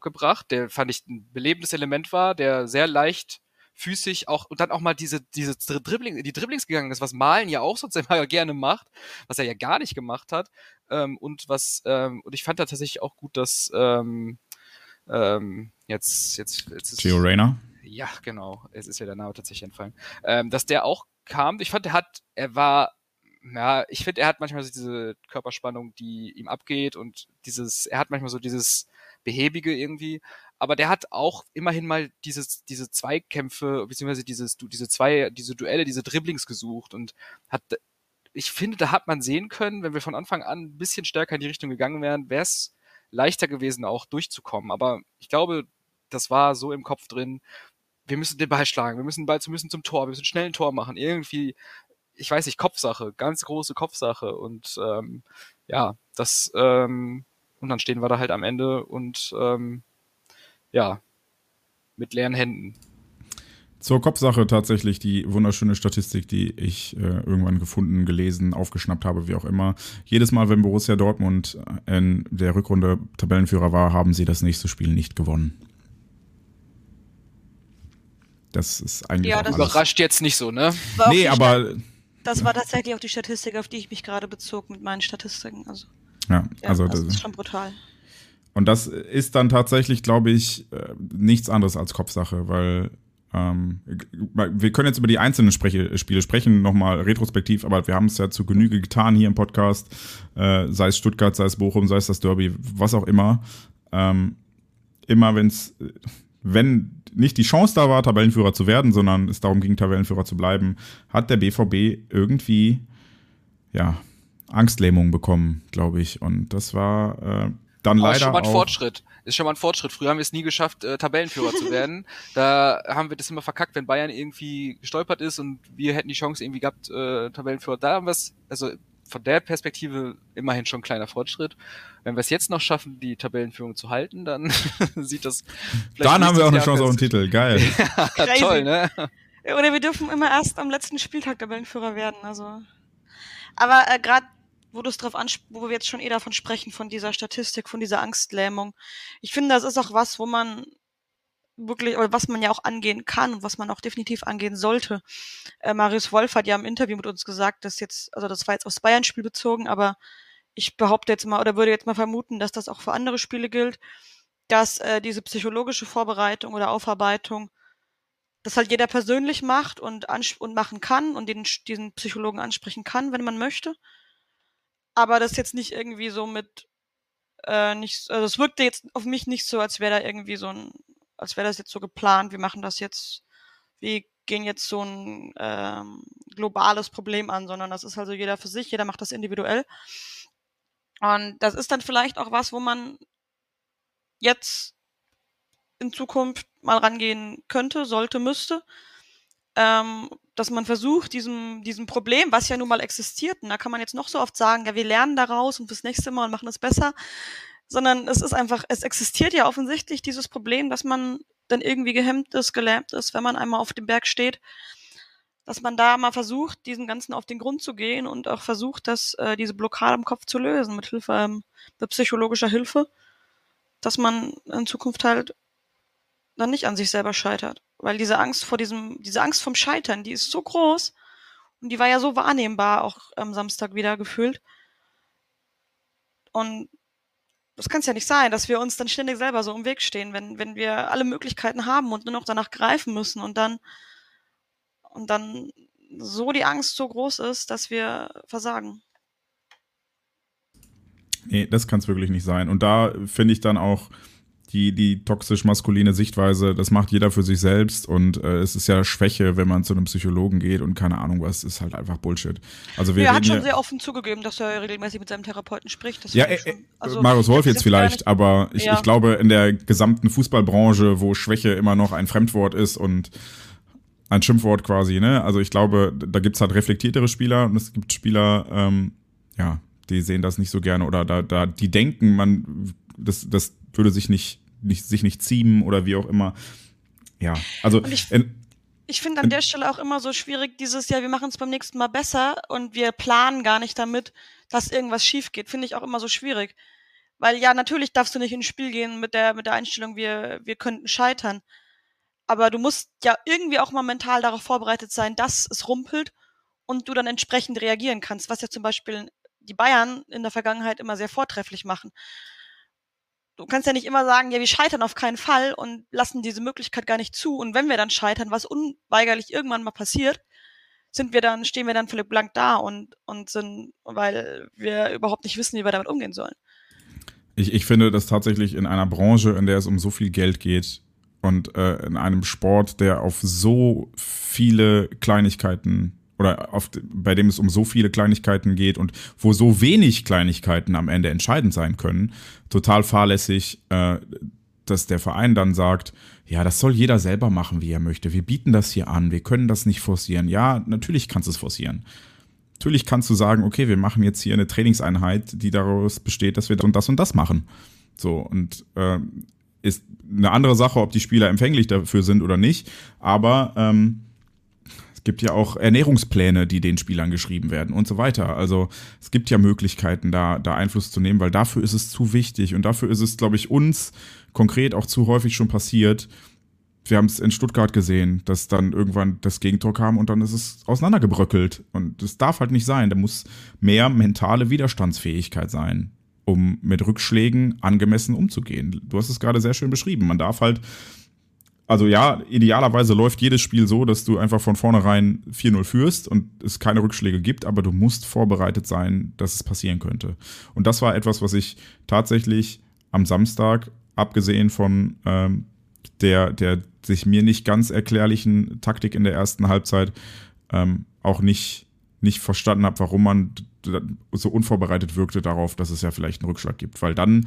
gebracht, der fand ich ein belebendes Element war, der sehr leicht füßig auch und dann auch mal diese diese Dribbling die Dribblings gegangen ist, was Malen ja auch sonst immer (laughs) gerne macht, was er ja gar nicht gemacht hat ähm, und was ähm, und ich fand da tatsächlich auch gut, dass ähm, ähm, jetzt, jetzt, jetzt ist. Gio Reyna? Ja, genau. Es ist ja der Name tatsächlich entfallen. Ähm, dass der auch kam. Ich fand, er hat, er war, ja, ich finde, er hat manchmal so diese Körperspannung, die ihm abgeht und dieses, er hat manchmal so dieses Behäbige irgendwie. Aber der hat auch immerhin mal dieses, diese Zweikämpfe, beziehungsweise dieses, diese zwei, diese Duelle, diese Dribblings gesucht und hat, ich finde, da hat man sehen können, wenn wir von Anfang an ein bisschen stärker in die Richtung gegangen wären, wäre es leichter gewesen, auch durchzukommen. Aber ich glaube, das war so im Kopf drin, wir müssen den Ball schlagen, wir müssen den Ball zu müssen zum Tor, wir müssen schnell ein Tor machen. Irgendwie, ich weiß nicht, Kopfsache, ganz große Kopfsache. Und ähm, ja, das, ähm, und dann stehen wir da halt am Ende und ähm, ja, mit leeren Händen. Zur Kopfsache tatsächlich die wunderschöne Statistik, die ich äh, irgendwann gefunden, gelesen, aufgeschnappt habe, wie auch immer. Jedes Mal, wenn Borussia Dortmund in der Rückrunde Tabellenführer war, haben sie das nächste Spiel nicht gewonnen. Das ist eigentlich. Ja, das überrascht jetzt nicht so, ne? Nee, aber. Das war tatsächlich auch die Statistik, auf die ich mich gerade bezog mit meinen Statistiken. Also, ja, ja also das, das ist schon brutal. Und das ist dann tatsächlich, glaube ich, äh, nichts anderes als Kopfsache, weil ähm, wir können jetzt über die einzelnen Spre Spiele sprechen, nochmal retrospektiv, aber wir haben es ja zu Genüge getan hier im Podcast, äh, sei es Stuttgart, sei es Bochum, sei es das Derby, was auch immer. Ähm, immer wenn es, wenn nicht die Chance da war, Tabellenführer zu werden, sondern es darum ging, Tabellenführer zu bleiben, hat der BVB irgendwie, ja, Angstlähmung bekommen, glaube ich. Und das war äh, dann leider. Das ist schon mal ein Fortschritt. Ist schon mal ein Fortschritt. Früher haben wir es nie geschafft, äh, Tabellenführer zu werden. Da haben wir das immer verkackt, wenn Bayern irgendwie gestolpert ist und wir hätten die Chance irgendwie gehabt, äh, Tabellenführer. Da haben wir es, also von der Perspektive immerhin schon ein kleiner Fortschritt. Wenn wir es jetzt noch schaffen, die Tabellenführung zu halten, dann (laughs) sieht das. Dann haben wir auch eine Chance auf den Titel. Geil. (laughs) ja, toll, ne? Oder wir dürfen immer erst am letzten Spieltag Tabellenführer werden. Also. Aber äh, gerade wo du es drauf ansp wo wir jetzt schon eh davon sprechen, von dieser Statistik, von dieser Angstlähmung. Ich finde, das ist auch was, wo man wirklich, oder was man ja auch angehen kann und was man auch definitiv angehen sollte. Äh, Marius Wolf hat ja im Interview mit uns gesagt, dass jetzt, also das war jetzt aufs Bayern-Spiel bezogen, aber ich behaupte jetzt mal oder würde jetzt mal vermuten, dass das auch für andere Spiele gilt, dass äh, diese psychologische Vorbereitung oder Aufarbeitung das halt jeder persönlich macht und, und machen kann und den, diesen Psychologen ansprechen kann, wenn man möchte aber das jetzt nicht irgendwie so mit äh, nicht, also es wirkte jetzt auf mich nicht so, als wäre da irgendwie so ein, als wäre das jetzt so geplant, wir machen das jetzt, wir gehen jetzt so ein ähm, globales Problem an, sondern das ist also jeder für sich, jeder macht das individuell. Und das ist dann vielleicht auch was, wo man jetzt in Zukunft mal rangehen könnte, sollte, müsste ähm, dass man versucht, diesem, diesem Problem, was ja nun mal existiert, und da kann man jetzt noch so oft sagen, ja, wir lernen daraus und fürs nächste Mal und machen es besser, sondern es ist einfach, es existiert ja offensichtlich dieses Problem, dass man dann irgendwie gehemmt ist, gelähmt ist, wenn man einmal auf dem Berg steht, dass man da mal versucht, diesem Ganzen auf den Grund zu gehen und auch versucht, dass äh, diese Blockade im Kopf zu lösen, mit Hilfe ähm, mit psychologischer Hilfe, dass man in Zukunft halt dann nicht an sich selber scheitert. Weil diese Angst vor diesem, diese Angst vom Scheitern, die ist so groß und die war ja so wahrnehmbar auch am Samstag wieder gefühlt. Und das kann es ja nicht sein, dass wir uns dann ständig selber so im Weg stehen, wenn, wenn wir alle Möglichkeiten haben und nur noch danach greifen müssen und dann, und dann so die Angst so groß ist, dass wir versagen. Nee, das kann es wirklich nicht sein. Und da finde ich dann auch, die, die toxisch-maskuline Sichtweise, das macht jeder für sich selbst und äh, es ist ja Schwäche, wenn man zu einem Psychologen geht und keine Ahnung was, ist halt einfach Bullshit. Also wir er hat schon sehr offen zugegeben, dass er regelmäßig mit seinem Therapeuten spricht. Das Ja, äh, schon- also, Marius Wolf jetzt vielleicht, aber ich, Ja. ich glaube, in der gesamten Fußballbranche, wo Schwäche immer noch ein Fremdwort ist und ein Schimpfwort quasi, ne? Also ich glaube, da gibt's halt reflektiertere Spieler und es gibt Spieler, ähm, ja, die sehen das nicht so gerne oder da, da, die denken, man, das, das würde sich nicht, nicht, sich nicht ziemen oder wie auch immer. Ja, also ich- Ich finde an der Stelle auch immer so schwierig, dieses Jahr, wir machen es beim nächsten Mal besser und wir planen gar nicht damit, dass irgendwas schief geht. Finde ich auch immer so schwierig. Weil ja, natürlich darfst du nicht ins Spiel gehen mit der, mit der Einstellung, wir, wir könnten scheitern. Aber du musst ja irgendwie auch mal mental darauf vorbereitet sein, dass es rumpelt und du dann entsprechend reagieren kannst, was ja zum Beispiel die Bayern in der Vergangenheit immer sehr vortrefflich machen. Du kannst ja nicht immer sagen, ja, wir scheitern auf keinen Fall und lassen diese Möglichkeit gar nicht zu. Und wenn wir dann scheitern, was unweigerlich irgendwann mal passiert, sind wir dann, stehen wir dann völlig blank da und, und sind, weil wir überhaupt nicht wissen, wie wir damit umgehen sollen. Ich, ich finde, dass tatsächlich in einer Branche, in der es um so viel Geld geht und äh, in einem Sport, der auf so viele Kleinigkeiten oder auf, bei dem es um so viele Kleinigkeiten geht und wo so wenig Kleinigkeiten am Ende entscheidend sein können, total fahrlässig, äh, dass der Verein dann sagt, ja, das soll jeder selber machen, wie er möchte. Wir bieten das hier an, wir können das nicht forcieren. Ja, natürlich kannst du es forcieren. Natürlich kannst du sagen, okay, wir machen jetzt hier eine Trainingseinheit, die daraus besteht, dass wir das und das und das machen. So, und äh, ist eine andere Sache, ob die Spieler empfänglich dafür sind oder nicht. Aber ähm, es gibt ja auch Ernährungspläne, die den Spielern geschrieben werden und so weiter. Also es gibt ja Möglichkeiten, da, da Einfluss zu nehmen, weil dafür ist es zu wichtig und dafür ist es, glaube ich, uns konkret auch zu häufig schon passiert. Wir haben es in Stuttgart gesehen, dass dann irgendwann das Gegentor kam und dann ist es auseinandergebröckelt. Und das darf halt nicht sein. Da muss mehr mentale Widerstandsfähigkeit sein, um mit Rückschlägen angemessen umzugehen. Du hast es gerade sehr schön beschrieben. Man darf halt also ja, idealerweise läuft jedes Spiel so, dass du einfach von vornherein 4-0 führst und es keine Rückschläge gibt, aber du musst vorbereitet sein, dass es passieren könnte. Und das war etwas, was ich tatsächlich am Samstag, abgesehen von ähm, der, der sich mir nicht ganz erklärlichen Taktik in der ersten Halbzeit, ähm, auch nicht, nicht verstanden habe, warum man so unvorbereitet wirkte darauf, dass es ja vielleicht einen Rückschlag gibt. Weil dann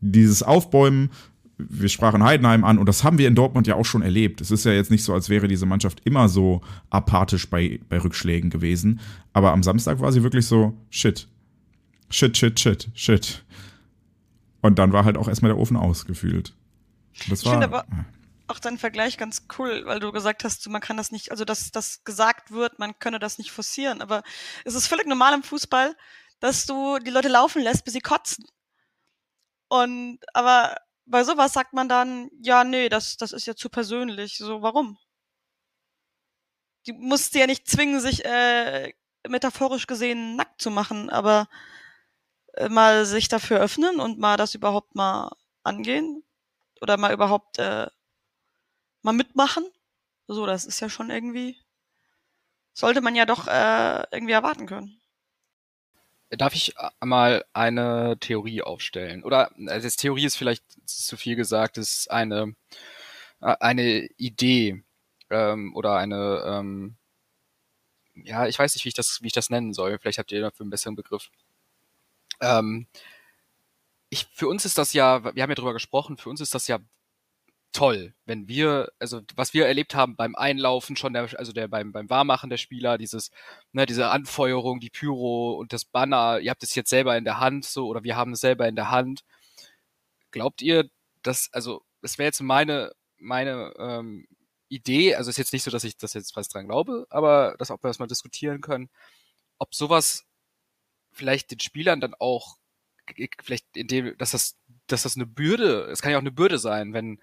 dieses Aufbäumen, wir sprachen Heidenheim an und das haben wir in Dortmund ja auch schon erlebt. Es ist ja jetzt nicht so, als wäre diese Mannschaft immer so apathisch bei, bei Rückschlägen gewesen. Aber am Samstag war sie wirklich so, shit. Shit, shit, shit, shit. Und dann war halt auch erstmal der Ofen ausgefühlt. Das Ich war, finde aber- Auch dein Vergleich ganz cool, weil du gesagt hast, man kann das nicht, also dass das gesagt wird, man könne das nicht forcieren. Aber es ist völlig normal im Fußball, dass du die Leute laufen lässt, bis sie kotzen. Und aber bei sowas sagt man dann, ja, nee, das, das ist ja zu persönlich. So, warum? Die musst ja nicht zwingen, sich äh, metaphorisch gesehen nackt zu machen, aber äh, mal sich dafür öffnen und mal das überhaupt mal angehen oder mal überhaupt äh, mal mitmachen. So, das ist ja schon irgendwie, sollte man ja doch äh, irgendwie erwarten können. Darf ich mal eine Theorie aufstellen? Oder, also jetzt Theorie ist vielleicht zu viel gesagt, es ist eine, äh, eine Idee ähm, oder eine, ähm, ja, ich weiß nicht, wie ich das, wie ich das nennen soll. Vielleicht habt ihr dafür einen besseren Begriff. Ähm, ich, für uns ist das ja, wir haben ja drüber gesprochen, für uns ist das ja toll, wenn wir, also was wir erlebt haben beim Einlaufen schon, der, also der beim, beim Warmmachen der Spieler, dieses, ne, diese Anfeuerung, die Pyro und das Banner, ihr habt es jetzt selber in der Hand, so, oder wir haben es selber in der Hand. Glaubt ihr, dass, also, das wäre jetzt meine, meine ähm, Idee, also ist jetzt nicht so, dass ich das jetzt fast dran glaube, aber dass ob wir das mal diskutieren können, ob sowas vielleicht den Spielern dann auch vielleicht in dem, dass das, dass das eine Bürde, es kann ja auch eine Bürde sein, wenn,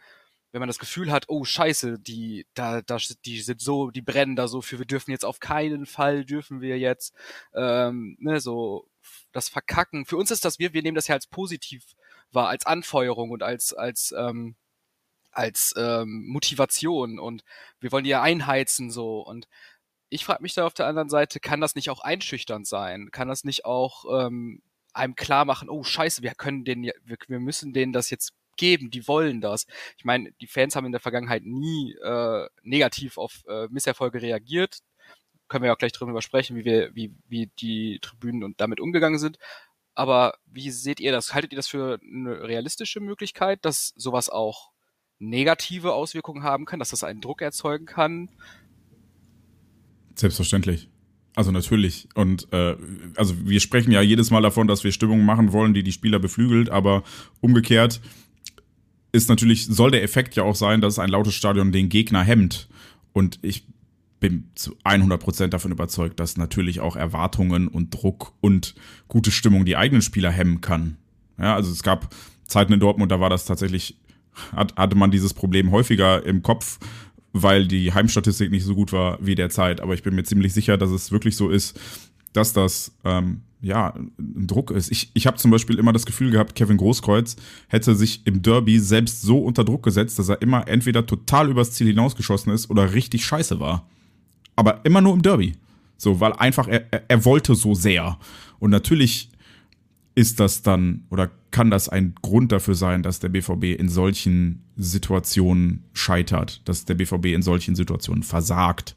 wenn man das Gefühl hat, oh Scheiße, die, da, da, die sind so, die brennen da so für, wir dürfen jetzt auf keinen Fall, dürfen wir jetzt, ähm, ne, so das Verkacken. Für uns ist das, wir, wir nehmen das ja als positiv wahr, als Anfeuerung und als, als, ähm, als ähm, Motivation und wir wollen die ja einheizen so und ich frage mich da auf der anderen Seite, kann das nicht auch einschüchternd sein? Kann das nicht auch ähm, einem klar machen, oh scheiße, wir können den, wir, wir müssen denen das jetzt geben, die wollen das. Ich meine, die Fans haben in der Vergangenheit nie äh, negativ auf äh, Misserfolge reagiert. Können wir ja auch gleich drüber sprechen, wie wir, wie, wie die Tribünen und damit umgegangen sind. Aber wie seht ihr das? Haltet ihr das für eine realistische Möglichkeit, dass sowas auch negative Auswirkungen haben kann, dass das einen Druck erzeugen kann? Selbstverständlich. Also natürlich. Und äh, also wir sprechen ja jedes Mal davon, dass wir Stimmungen machen wollen, die die Spieler beflügelt, aber umgekehrt ist natürlich, soll der Effekt ja auch sein, dass ein lautes Stadion den Gegner hemmt. Und ich bin zu 100% davon überzeugt, dass natürlich auch Erwartungen und Druck und gute Stimmung die eigenen Spieler hemmen kann. Ja, also es gab Zeiten in Dortmund, da war das tatsächlich, hat, hatte man dieses Problem häufiger im Kopf, weil die Heimstatistik nicht so gut war wie derzeit. Aber ich bin mir ziemlich sicher, dass es wirklich so ist, dass das ähm, ja ein Druck ist. Ich, ich habe zum Beispiel immer das Gefühl gehabt, Kevin Großkreuz hätte sich im Derby selbst so unter Druck gesetzt, dass er immer entweder total übers Ziel hinausgeschossen ist oder richtig scheiße war. Aber immer nur im Derby. So, weil einfach er, er wollte so sehr. Und natürlich ist das dann oder kann das ein Grund dafür sein, dass der BVB in solchen Situationen scheitert, dass der BVB in solchen Situationen versagt.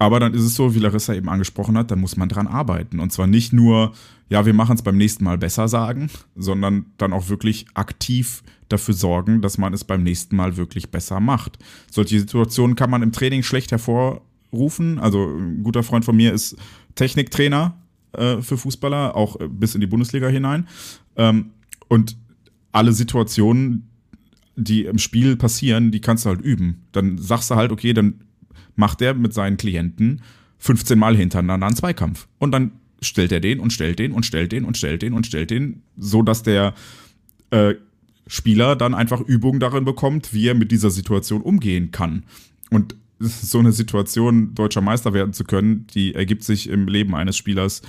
Aber dann ist es so, wie Larissa eben angesprochen hat, dann muss man dran arbeiten. Und zwar nicht nur, ja, wir machen es beim nächsten Mal besser sagen, sondern dann auch wirklich aktiv dafür sorgen, dass man es beim nächsten Mal wirklich besser macht. Solche Situationen kann man im Training schlecht hervorrufen. Also ein guter Freund von mir ist Techniktrainer äh, für Fußballer, auch bis in die Bundesliga hinein. Ähm, und alle Situationen, die im Spiel passieren, die kannst du halt üben. Dann sagst du halt, okay, dann macht er mit seinen Klienten 15 Mal hintereinander einen Zweikampf. Und dann stellt er den und stellt den und stellt den und stellt den und stellt den, so dass der äh, Spieler dann einfach Übung darin bekommt, wie er mit dieser Situation umgehen kann. Und so eine Situation, deutscher Meister werden zu können, die ergibt sich im Leben eines Spielers,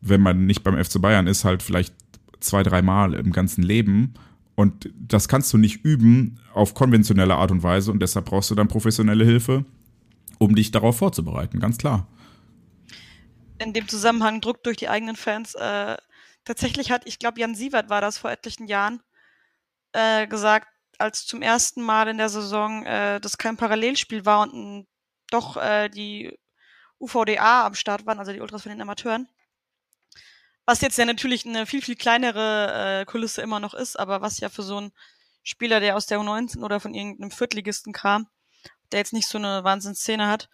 wenn man nicht beim FC Bayern ist, halt vielleicht zwei, dreimal im ganzen Leben. Und das kannst du nicht üben auf konventionelle Art und Weise und deshalb brauchst du dann professionelle Hilfe, um dich darauf vorzubereiten, ganz klar. In dem Zusammenhang Druck durch die eigenen Fans. Äh, tatsächlich hat, ich glaube, Jan Sievert war das vor etlichen Jahren, äh, gesagt, als zum ersten Mal in der Saison äh, das kein Parallelspiel war und doch äh, die UVDA am Start waren, also die Ultras von den Amateuren. Was jetzt ja natürlich eine viel, viel kleinere äh, Kulisse immer noch ist, aber was ja für so einen Spieler, der aus der U19 oder von irgendeinem Viertligisten kam, der jetzt nicht so eine Wahnsinnsszene hat,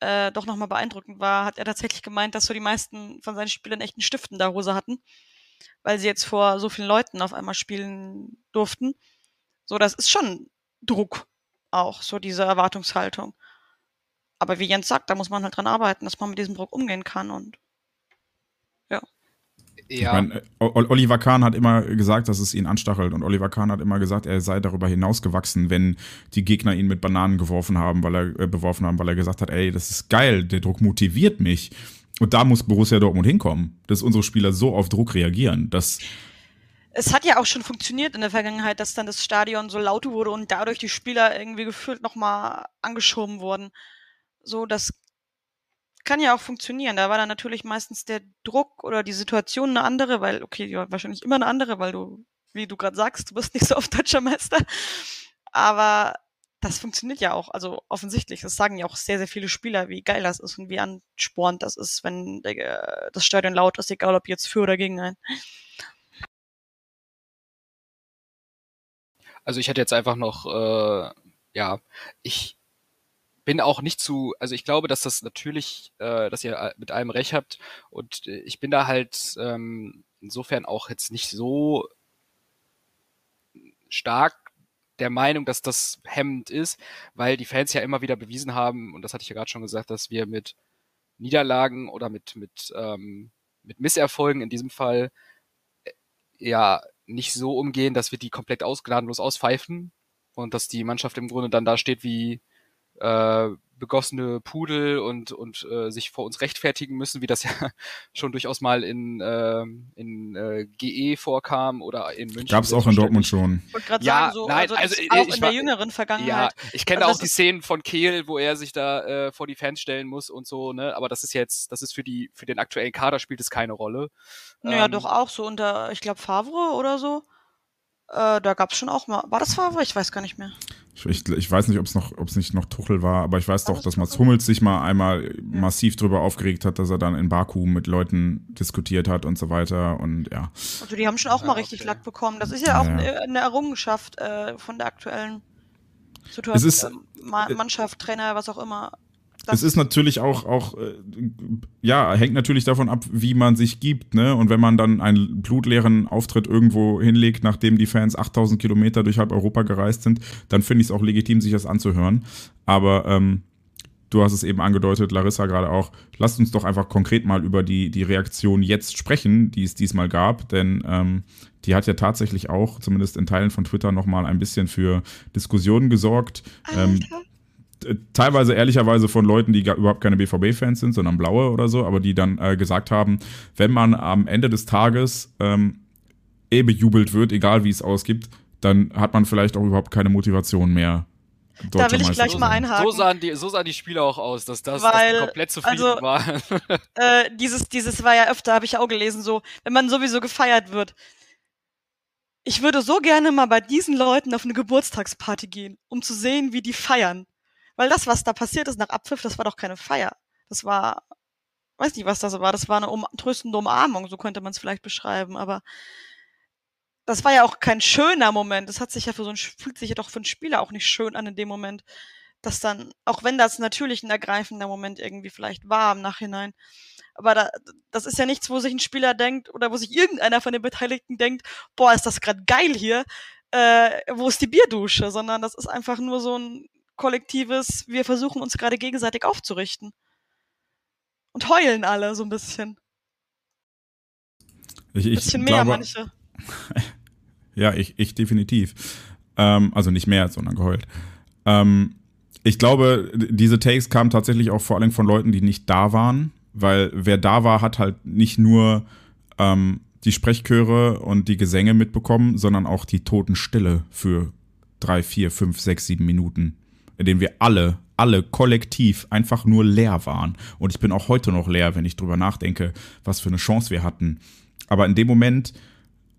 äh, doch nochmal beeindruckend war, hat er tatsächlich gemeint, dass so die meisten von seinen Spielern echt einen Stift in der Hose hatten, weil sie jetzt vor so vielen Leuten auf einmal spielen durften. So, das ist schon Druck auch, so diese Erwartungshaltung. Aber wie Jens sagt, da muss man halt dran arbeiten, dass man mit diesem Druck umgehen kann und ja. Ja. Ich meine, Oliver Kahn hat immer gesagt, dass es ihn anstachelt und Oliver Kahn hat immer gesagt, er sei darüber hinausgewachsen, wenn die Gegner ihn mit Bananen geworfen haben, weil er äh, beworfen haben, weil er gesagt hat, ey, das ist geil, der Druck motiviert mich. Und da muss Borussia Dortmund hinkommen, dass unsere Spieler so auf Druck reagieren, dass es hat ja auch schon funktioniert in der Vergangenheit, dass dann das Stadion so laut wurde und dadurch die Spieler irgendwie gefühlt nochmal angeschoben wurden. So, das kann ja auch funktionieren. Da war dann natürlich meistens der Druck oder die Situation eine andere, weil, okay, die war wahrscheinlich immer eine andere, weil du, wie du gerade sagst, du bist nicht so oft deutscher Meister. Aber das funktioniert ja auch, also offensichtlich. Das sagen ja auch sehr, sehr viele Spieler, wie geil das ist und wie anspornend das ist, wenn der, das Stadion laut ist, egal ob jetzt für oder gegen einen. Also ich hätte jetzt einfach noch, äh, ja, ich bin auch nicht zu, also ich glaube, dass das natürlich, äh, dass ihr mit allem recht habt und äh, ich bin da halt ähm, insofern auch jetzt nicht so stark der Meinung, dass das hemmend ist, weil die Fans ja immer wieder bewiesen haben, und das hatte ich ja gerade schon gesagt, dass wir mit Niederlagen oder mit, mit, ähm, mit Misserfolgen in diesem Fall äh, ja nicht so umgehen, dass wir die komplett ausgnadenlos auspfeifen und dass die Mannschaft im Grunde dann da steht wie äh, begossene Pudel und, und äh, sich vor uns rechtfertigen müssen, wie das ja (laughs) schon durchaus mal in, äh, in äh, GE vorkam oder in München. Gab es auch in Dortmund schon. Ich wollte gerade Ja, sagen, so, nein, also, also, auch ich in war- der jüngeren Ja, Vergangenheit. ich kenne Also auch die Szenen von Kehl, wo er sich da äh, vor die Fans stellen muss und so, ne? Aber das ist jetzt, das ist für die, für den aktuellen Kader spielt es keine Rolle. Naja, Ähm, doch auch so unter, ich glaube, Favre oder so. Äh, da gab's schon auch mal. War das Favre? Ich weiß gar nicht mehr. Ich, ich, ich weiß nicht, ob es noch, ob es nicht noch Tuchel war, aber ich weiß War doch, das dass Mats? Hummels sich mal einmal massiv drüber aufgeregt hat, dass er dann in Baku mit Leuten diskutiert hat und so weiter und ja. Also die haben schon auch mal richtig okay. Lack bekommen. Das ist ja auch Ja, ja. eine, eine Errungenschaft äh, von der aktuellen Es Situation. ist- ähm, Ma Mannschaft, Trainer, was auch immer. Es ist natürlich auch, auch äh, ja, hängt natürlich davon ab, wie man sich gibt, ne? Und wenn man dann einen blutleeren Auftritt irgendwo hinlegt, nachdem die Fans 8000 Kilometer durch halb Europa gereist sind, dann finde ich es auch legitim, sich das anzuhören. Aber ähm, du hast es eben angedeutet, Larissa gerade auch, lasst uns doch einfach konkret mal über die, die Reaktion jetzt sprechen, die es diesmal gab, denn ähm, die hat ja tatsächlich auch, zumindest in Teilen von Twitter, nochmal ein bisschen für Diskussionen gesorgt. Ähm, Alter. äh, teilweise ehrlicherweise von Leuten, die gar, überhaupt keine BVB-Fans sind, sondern blaue oder so, aber die dann äh, gesagt haben, wenn man am Ende des Tages ähm, eh bejubelt wird, egal wie es ausgibt, dann hat man vielleicht auch überhaupt keine Motivation mehr. Da will ich gleich mal einhaken. So sahen, die, so sahen die Spieler auch aus, dass das, dass Weil, die komplett zufrieden also- waren. (laughs) äh, dieses, dieses war ja öfter, habe ich auch gelesen, so, wenn man sowieso gefeiert wird. Ich würde so gerne mal bei diesen Leuten auf eine Geburtstagsparty gehen, um zu sehen, wie die feiern. Weil das, was da passiert ist nach Abpfiff, das war doch keine Feier. Das war, weiß nicht, was das war. Das war eine um, tröstende Umarmung, so könnte man es vielleicht beschreiben. Aber das war ja auch kein schöner Moment. Das hat sich ja für so ein, fühlt sich ja doch für einen Spieler auch nicht schön an in dem Moment, dass dann, auch wenn das natürlich ein ergreifender Moment irgendwie vielleicht war im Nachhinein, aber da, das ist ja nichts, wo sich ein Spieler denkt oder wo sich irgendeiner von den Beteiligten denkt, boah, ist das gerade geil hier, äh, wo ist die Bierdusche, sondern das ist einfach nur so ein kollektives, wir versuchen uns gerade gegenseitig aufzurichten. Und heulen alle so ein bisschen. Ich, Ein ich bisschen mehr glaube, manche. (laughs) Ja, ich, ich definitiv. Ähm, also nicht mehr, sondern geheult. Ähm, ich glaube, diese Takes kamen tatsächlich auch vor allem von Leuten, die nicht da waren, weil wer da war, hat halt nicht nur ähm, die Sprechchöre und die Gesänge mitbekommen, sondern auch die Totenstille für drei, vier, fünf, sechs, sieben Minuten, in denen wir alle, alle kollektiv einfach nur leer waren. Und ich bin auch heute noch leer, wenn ich drüber nachdenke, was für eine Chance wir hatten. Aber in dem Moment,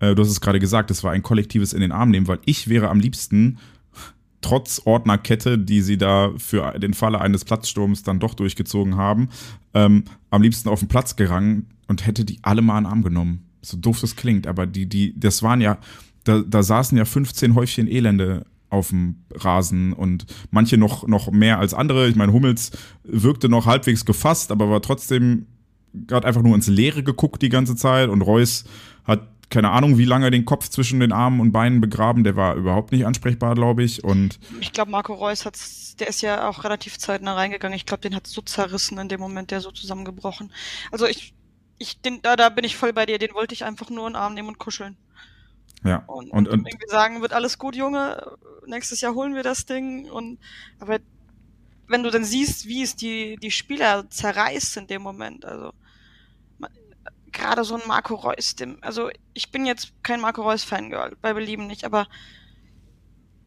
äh, du hast es gerade gesagt, es war ein kollektives in den Arm nehmen, weil ich wäre am liebsten trotz Ordnerkette, die sie da für den Falle eines Platzsturms dann doch durchgezogen haben, ähm, am liebsten auf den Platz gerangen und hätte die alle mal in den Arm genommen. So doof das klingt, aber die, die, das waren ja, da, da saßen ja 15 Häufchen Elende auf dem Rasen und manche noch, noch mehr als andere. Ich meine, Hummels wirkte noch halbwegs gefasst, aber war trotzdem gerade einfach nur ins Leere geguckt die ganze Zeit und Reus hat keine Ahnung, wie lange den Kopf zwischen den Armen und Beinen begraben. Der war überhaupt nicht ansprechbar, glaube ich. Und Ich glaube, Marco Reus hat's, der ist ja auch relativ zeitnah reingegangen. Ich glaube, den hat so zerrissen in dem Moment, der so zusammengebrochen. Also ich, ich, den, da, da bin ich voll bei dir. Den wollte ich einfach nur in den Arm nehmen und kuscheln. Ja, Und, und, und, irgendwie sagen, wird alles gut, Junge. Nächstes Jahr holen wir das Ding. Und aber wenn du dann siehst, wie es die, die Spieler zerreißt in dem Moment, also gerade so ein Marco Reus, dem, also ich bin jetzt kein Marco Reus-Fangirl, bei Belieben nicht, aber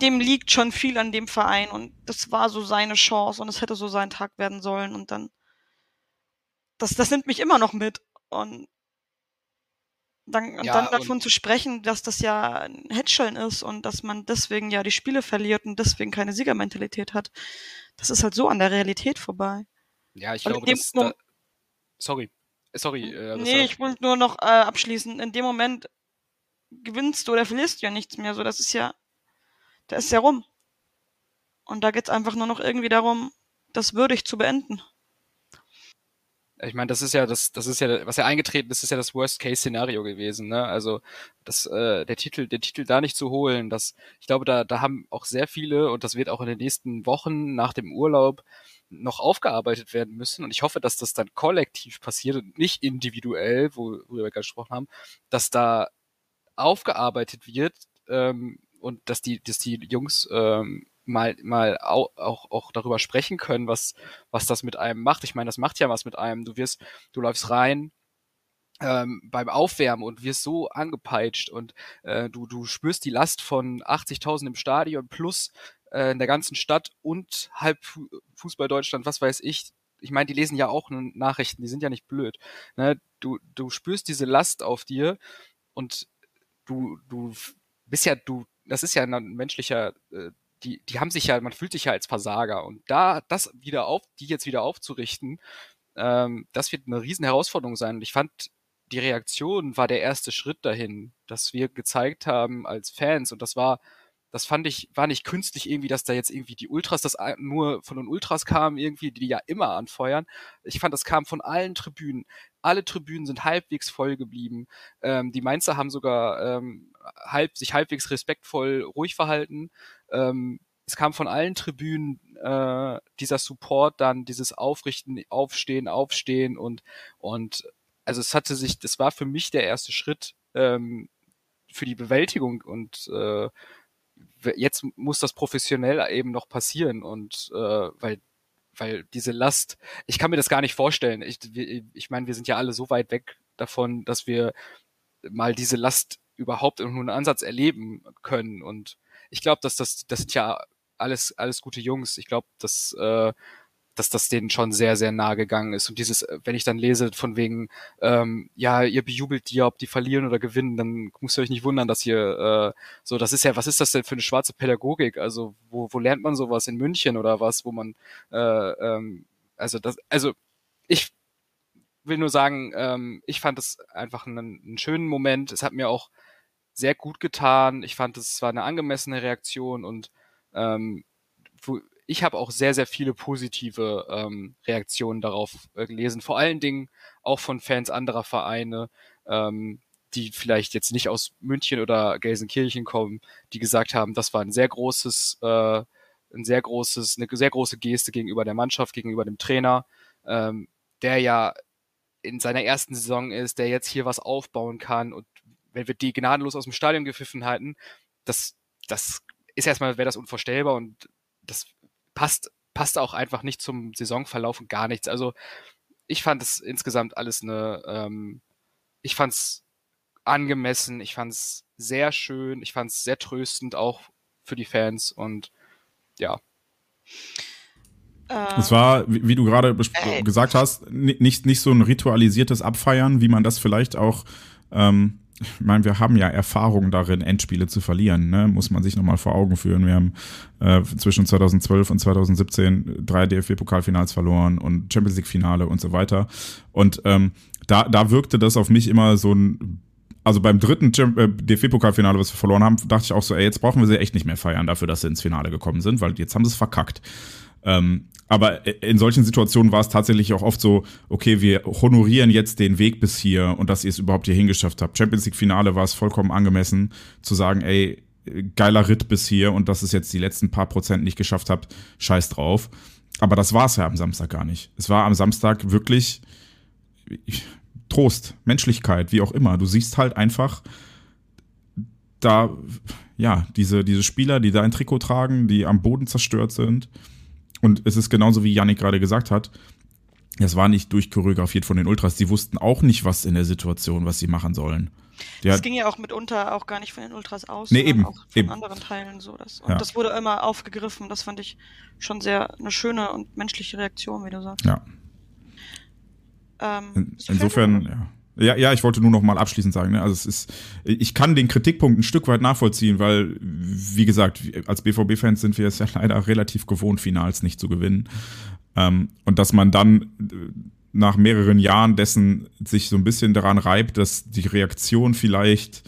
dem liegt schon viel an dem Verein und das war so seine Chance und es hätte so sein Tag werden sollen und dann das, das nimmt mich immer noch mit und dann, und Ja, dann davon zu sprechen, dass das ja ein Hätscheln ist und dass man deswegen ja die Spiele verliert und deswegen keine Siegermentalität hat, das ist halt so an der Realität vorbei. Ja, ich Und glaube, dass da, Sorry. Sorry, äh, nee, ich wollte nur noch äh, abschließen. In dem Moment gewinnst du oder verlierst du ja nichts mehr. So, das ist ja, da ist ja rum. Und da geht's einfach nur noch irgendwie darum, das würdig zu beenden. Ich meine, das ist ja das, das ist ja, was ja eingetreten ist, ist ja das Worst-Case-Szenario gewesen, ne? Also das, äh, der Titel, der Titel da nicht zu holen, das, ich glaube, da, da haben auch sehr viele und das wird auch in den nächsten Wochen nach dem Urlaub noch aufgearbeitet werden müssen. Und ich hoffe, dass das dann kollektiv passiert und nicht individuell, wo, worüber wir gerade gesprochen haben, dass da aufgearbeitet wird ähm, und dass die, dass die Jungs ähm, mal, mal auch, auch, auch darüber sprechen können, was, was das mit einem macht. Ich meine, das macht ja was mit einem. Du wirst, du läufst rein ähm, beim Aufwärmen und wirst so angepeitscht und äh, du, du spürst die Last von 80.000 im Stadion plus äh, in der ganzen Stadt und halb Fu- Fußball Deutschland, was weiß ich. Ich meine, die lesen ja auch Nachrichten, die sind ja nicht blöd. Ne? Du, du spürst diese Last auf dir und du, du bist ja du, das ist ja ein menschlicher, äh, die, die haben sich ja, man fühlt sich ja als Versager und da das wieder auf, die jetzt wieder aufzurichten, ähm, das wird eine riesen Herausforderung sein. Und ich fand, die Reaktion war der erste Schritt dahin, dass wir gezeigt haben als Fans und das war das fand ich, war nicht künstlich irgendwie, dass da jetzt irgendwie die Ultras, das nur von den Ultras kamen irgendwie, die ja immer anfeuern. Ich fand, das kam von allen Tribünen. Alle Tribünen sind halbwegs voll geblieben. Ähm, die Mainzer haben sogar ähm, halb, sich halbwegs respektvoll ruhig verhalten. Ähm, es kam von allen Tribünen äh, dieser Support dann, dieses Aufrichten, Aufstehen, Aufstehen und, und also es hatte sich, das war für mich der erste Schritt ähm, für die Bewältigung und äh, jetzt muss das professionell eben noch passieren und äh, weil weil diese Last, ich kann mir das gar nicht vorstellen. Ich, ich meine, wir sind ja alle so weit weg davon, dass wir mal diese Last überhaupt in nur einen Ansatz erleben können. Und ich glaube, dass das, das sind ja alles, alles gute Jungs. Ich glaube, dass äh, dass das denen schon sehr, sehr nah gegangen ist. Und dieses, äh, wenn ich dann lese von wegen, ähm, ja, ihr bejubelt die, ob die verlieren oder gewinnen, dann müsst ihr euch nicht wundern, dass ihr äh, so, das ist ja, was ist das denn für eine schwarze Pädagogik? Also, wo, wo lernt man sowas in München oder was, wo man, äh, ähm, also das, also ich will nur sagen, ähm, ich fand es einfach einen, einen schönen Moment. Es hat mir auch sehr gut getan. Ich fand, es war eine angemessene Reaktion und ähm, ich habe auch sehr, sehr viele positive ähm, Reaktionen darauf äh, gelesen. Vor allen Dingen auch von Fans anderer Vereine, ähm, die vielleicht jetzt nicht aus München oder Gelsenkirchen kommen, die gesagt haben, das war ein sehr großes, äh, ein sehr großes, eine sehr große Geste gegenüber der Mannschaft, gegenüber dem Trainer, ähm, der ja in seiner ersten Saison ist, der jetzt hier was aufbauen kann und wenn wir die gnadenlos aus dem Stadion gepfiffen halten, das, das ist erstmal, wäre das unvorstellbar und das passt, passt auch einfach nicht zum Saisonverlauf und gar nichts. Also ich fand es insgesamt alles eine, ähm, ich fand es angemessen, ich fand es sehr schön, ich fand es sehr tröstend auch für die Fans und ja. Es war, wie, wie du gerade äh, gesagt hast, nicht, nicht so ein ritualisiertes Abfeiern, wie man das vielleicht auch ähm, ich meine, wir haben ja Erfahrung darin, Endspiele zu verlieren, ne? muss man sich nochmal vor Augen führen. Wir haben äh, zwischen 2012 und 2017 drei DFB-Pokalfinals verloren und Champions League-Finale und so weiter. Und ähm, da, da wirkte das auf mich immer so ein also beim dritten äh, DFB-Pokalfinale, was wir verloren haben, dachte ich auch so, ey, jetzt brauchen wir sie echt nicht mehr feiern dafür, dass sie ins Finale gekommen sind, weil jetzt haben sie es verkackt. Ähm, aber in solchen Situationen war es tatsächlich auch oft so, okay, wir honorieren jetzt den Weg bis hier und dass ihr es überhaupt hier hingeschafft habt. Champions League Finale war es vollkommen angemessen zu sagen, ey, geiler Ritt bis hier und dass es jetzt die letzten paar Prozent nicht geschafft habt, scheiß drauf. Aber das war es ja am Samstag gar nicht. Es war am Samstag wirklich Trost, Menschlichkeit, wie auch immer. Du siehst halt einfach da, ja, diese, diese Spieler, die da ein Trikot tragen, die am Boden zerstört sind und es ist genauso wie Yannick gerade gesagt hat, es war nicht durchchoreografiert von den Ultras. Die wussten auch nicht, was in der Situation, was sie machen sollen. Das ging ja auch mitunter auch gar nicht von den Ultras aus, nee, eben, auch von eben. anderen Teilen so. Das, und ja. das wurde immer aufgegriffen. Das fand ich schon sehr eine schöne und menschliche Reaktion, wie du sagst. Ja. Ähm, in, insofern, ja. Ja, ja, ich wollte nur noch mal abschließend sagen, ne? also es ist, ich kann den Kritikpunkt ein Stück weit nachvollziehen, weil, wie gesagt, als BVB-Fans sind wir es ja (laughs) leider relativ gewohnt, Finals nicht zu gewinnen. Ähm, und dass man dann äh, nach mehreren Jahren dessen sich so ein bisschen daran reibt, dass die Reaktion vielleicht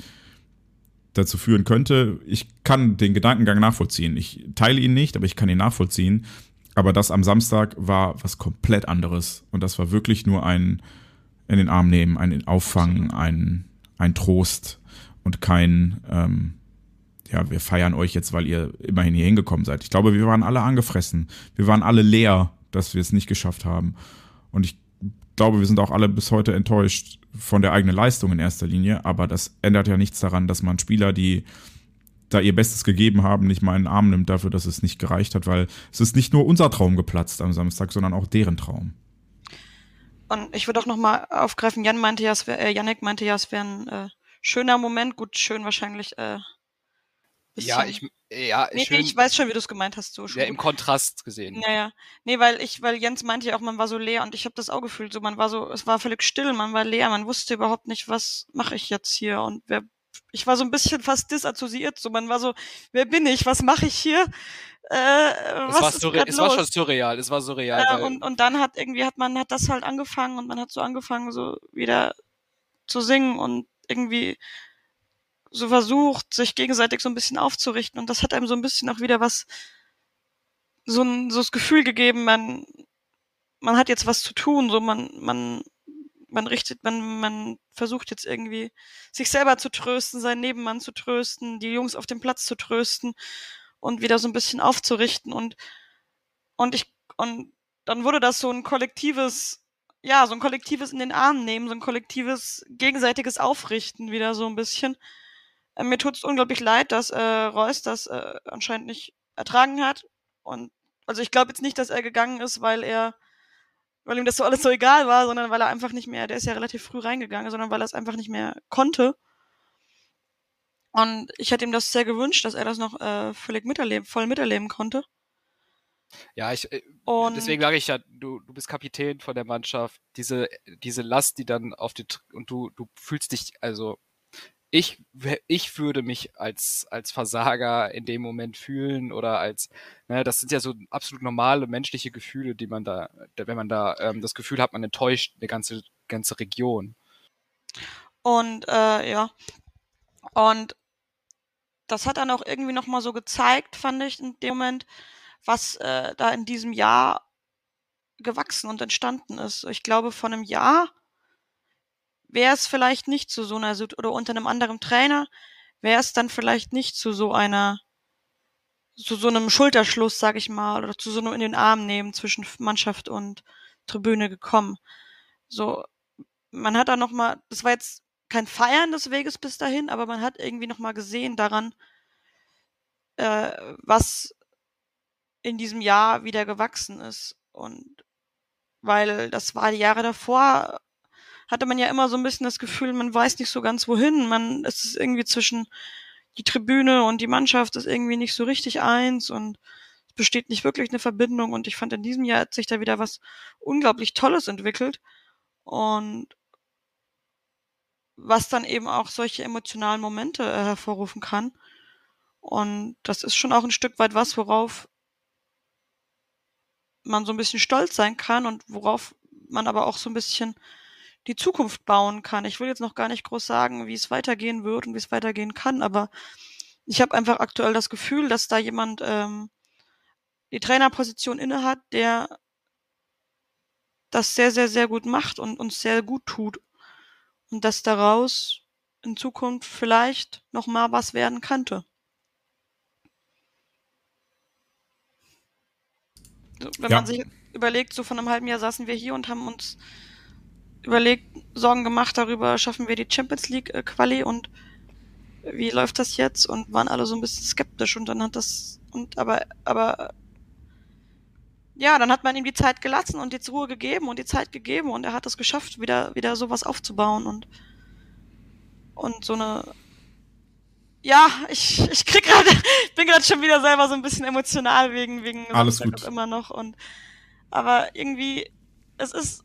dazu führen könnte. Ich kann den Gedankengang nachvollziehen. Ich teile ihn nicht, aber ich kann ihn nachvollziehen. Aber das am Samstag war was komplett anderes. Und das war wirklich nur ein, in den Arm nehmen, ein Auffangen, ein, ein Trost und kein, ähm, ja, wir feiern euch jetzt, weil ihr immerhin hier hingekommen seid. Ich glaube, wir waren alle angefressen. Wir waren alle leer, dass wir es nicht geschafft haben. Und ich glaube, wir sind auch alle bis heute enttäuscht von der eigenen Leistung in erster Linie. Aber das ändert ja nichts daran, dass man Spieler, die da ihr Bestes gegeben haben, nicht mal in den Arm nimmt dafür, dass es nicht gereicht hat, weil es ist nicht nur unser Traum geplatzt am Samstag, sondern auch deren Traum. Und ich würde auch nochmal aufgreifen, Jan meinte ja, es wär, äh, Yannick meinte ja, es wäre ein äh, schöner Moment. Gut, schön wahrscheinlich. Äh, ja, ich, ja, nee, schön. ich weiß schon, wie du es gemeint hast. So ja, im Kontrast gesehen. Naja, nee, weil ich, weil Jens meinte ja auch, man war so leer und ich habe das auch gefühlt. So, man war so, es war völlig still, man war leer, man wusste überhaupt nicht, was mache ich jetzt hier und wer ich war so ein bisschen fast disassoziiert. So, man war so, wer bin ich? Was mache ich hier? Äh, es war, ist surre es war schon surreal, es war surreal. Äh, weil, und, und dann hat irgendwie hat man hat das halt angefangen und man hat so angefangen so wieder zu singen und irgendwie so versucht sich gegenseitig so ein bisschen aufzurichten und das hat einem so ein bisschen auch wieder was so ein so das Gefühl gegeben man man hat jetzt was zu tun so man man man richtet man man versucht jetzt irgendwie sich selber zu trösten seinen Nebenmann zu trösten die Jungs auf dem Platz zu trösten und wieder so ein bisschen aufzurichten. Und und ich und dann wurde das so ein kollektives ja so ein kollektives in den Arm nehmen so ein kollektives gegenseitiges Aufrichten wieder so ein bisschen. Äh, mir tut's unglaublich leid dass äh, Reus das äh, anscheinend nicht ertragen hat. Und also ich glaube jetzt nicht dass er gegangen ist weil er weil ihm das so alles so egal war sondern weil er einfach nicht mehr der ist ja relativ früh reingegangen sondern weil er es einfach nicht mehr konnte und ich hätte ihm das sehr gewünscht dass er das noch äh, völlig miterleben voll miterleben konnte ja, ich, äh, und deswegen sage ich ja, du, du bist Kapitän von der Mannschaft. Diese, diese Last, die dann auf die, und du, du fühlst dich, also, ich, ich würde mich als, als Versager in dem Moment fühlen oder als, ne, das sind ja so absolut normale menschliche Gefühle, die man da, wenn man da ähm, das Gefühl hat, man enttäuscht eine ganze, ganze Region. Und äh, ja. Und das hat dann auch irgendwie noch mal so gezeigt, fand ich in dem Moment, was äh, da in diesem Jahr gewachsen und entstanden ist. Ich glaube, von einem Jahr wäre es vielleicht nicht zu so einer oder unter einem anderen Trainer wäre es dann vielleicht nicht zu so einer zu so einem Schulterschluss, sag ich mal, oder zu so einem in den Arm nehmen zwischen Mannschaft und Tribüne gekommen. So, man hat da noch mal, das war jetzt kein Feiern des Weges bis dahin, aber man hat irgendwie noch mal gesehen daran, äh, was in diesem Jahr wieder gewachsen ist. Und weil das war die Jahre davor, hatte man ja immer so ein bisschen das Gefühl, man weiß nicht so ganz wohin. Man, es ist irgendwie zwischen die Tribüne und die Mannschaft ist irgendwie nicht so richtig eins und es besteht nicht wirklich eine Verbindung. Und ich fand, in diesem Jahr hat sich da wieder was unglaublich Tolles entwickelt. Und was dann eben auch solche emotionalen Momente äh, hervorrufen kann. Und das ist schon auch ein Stück weit was, worauf man so ein bisschen stolz sein kann und worauf man aber auch so ein bisschen die Zukunft bauen kann. Ich will jetzt noch gar nicht groß sagen, wie es weitergehen wird und wie es weitergehen kann, aber ich habe einfach aktuell das Gefühl, dass da jemand ähm, die Trainerposition innehat, der das sehr, sehr, sehr gut macht und uns sehr gut tut. Und dass daraus in Zukunft vielleicht noch mal was werden könnte. So, wenn Ja. man sich überlegt, so von einem halben Jahr saßen wir hier und haben uns überlegt, Sorgen gemacht darüber, schaffen wir die Champions League äh, Quali und wie läuft das jetzt und waren alle so ein bisschen skeptisch und dann hat das und aber aber ja, dann hat man ihm die Zeit gelassen und jetzt Ruhe gegeben und die Zeit gegeben und er hat es geschafft, wieder wieder sowas aufzubauen und und so eine ja, ich ich krieg gerade (laughs) ich bin gerade schon wieder selber so ein bisschen emotional wegen wegen Alles gut. immer noch und aber irgendwie es ist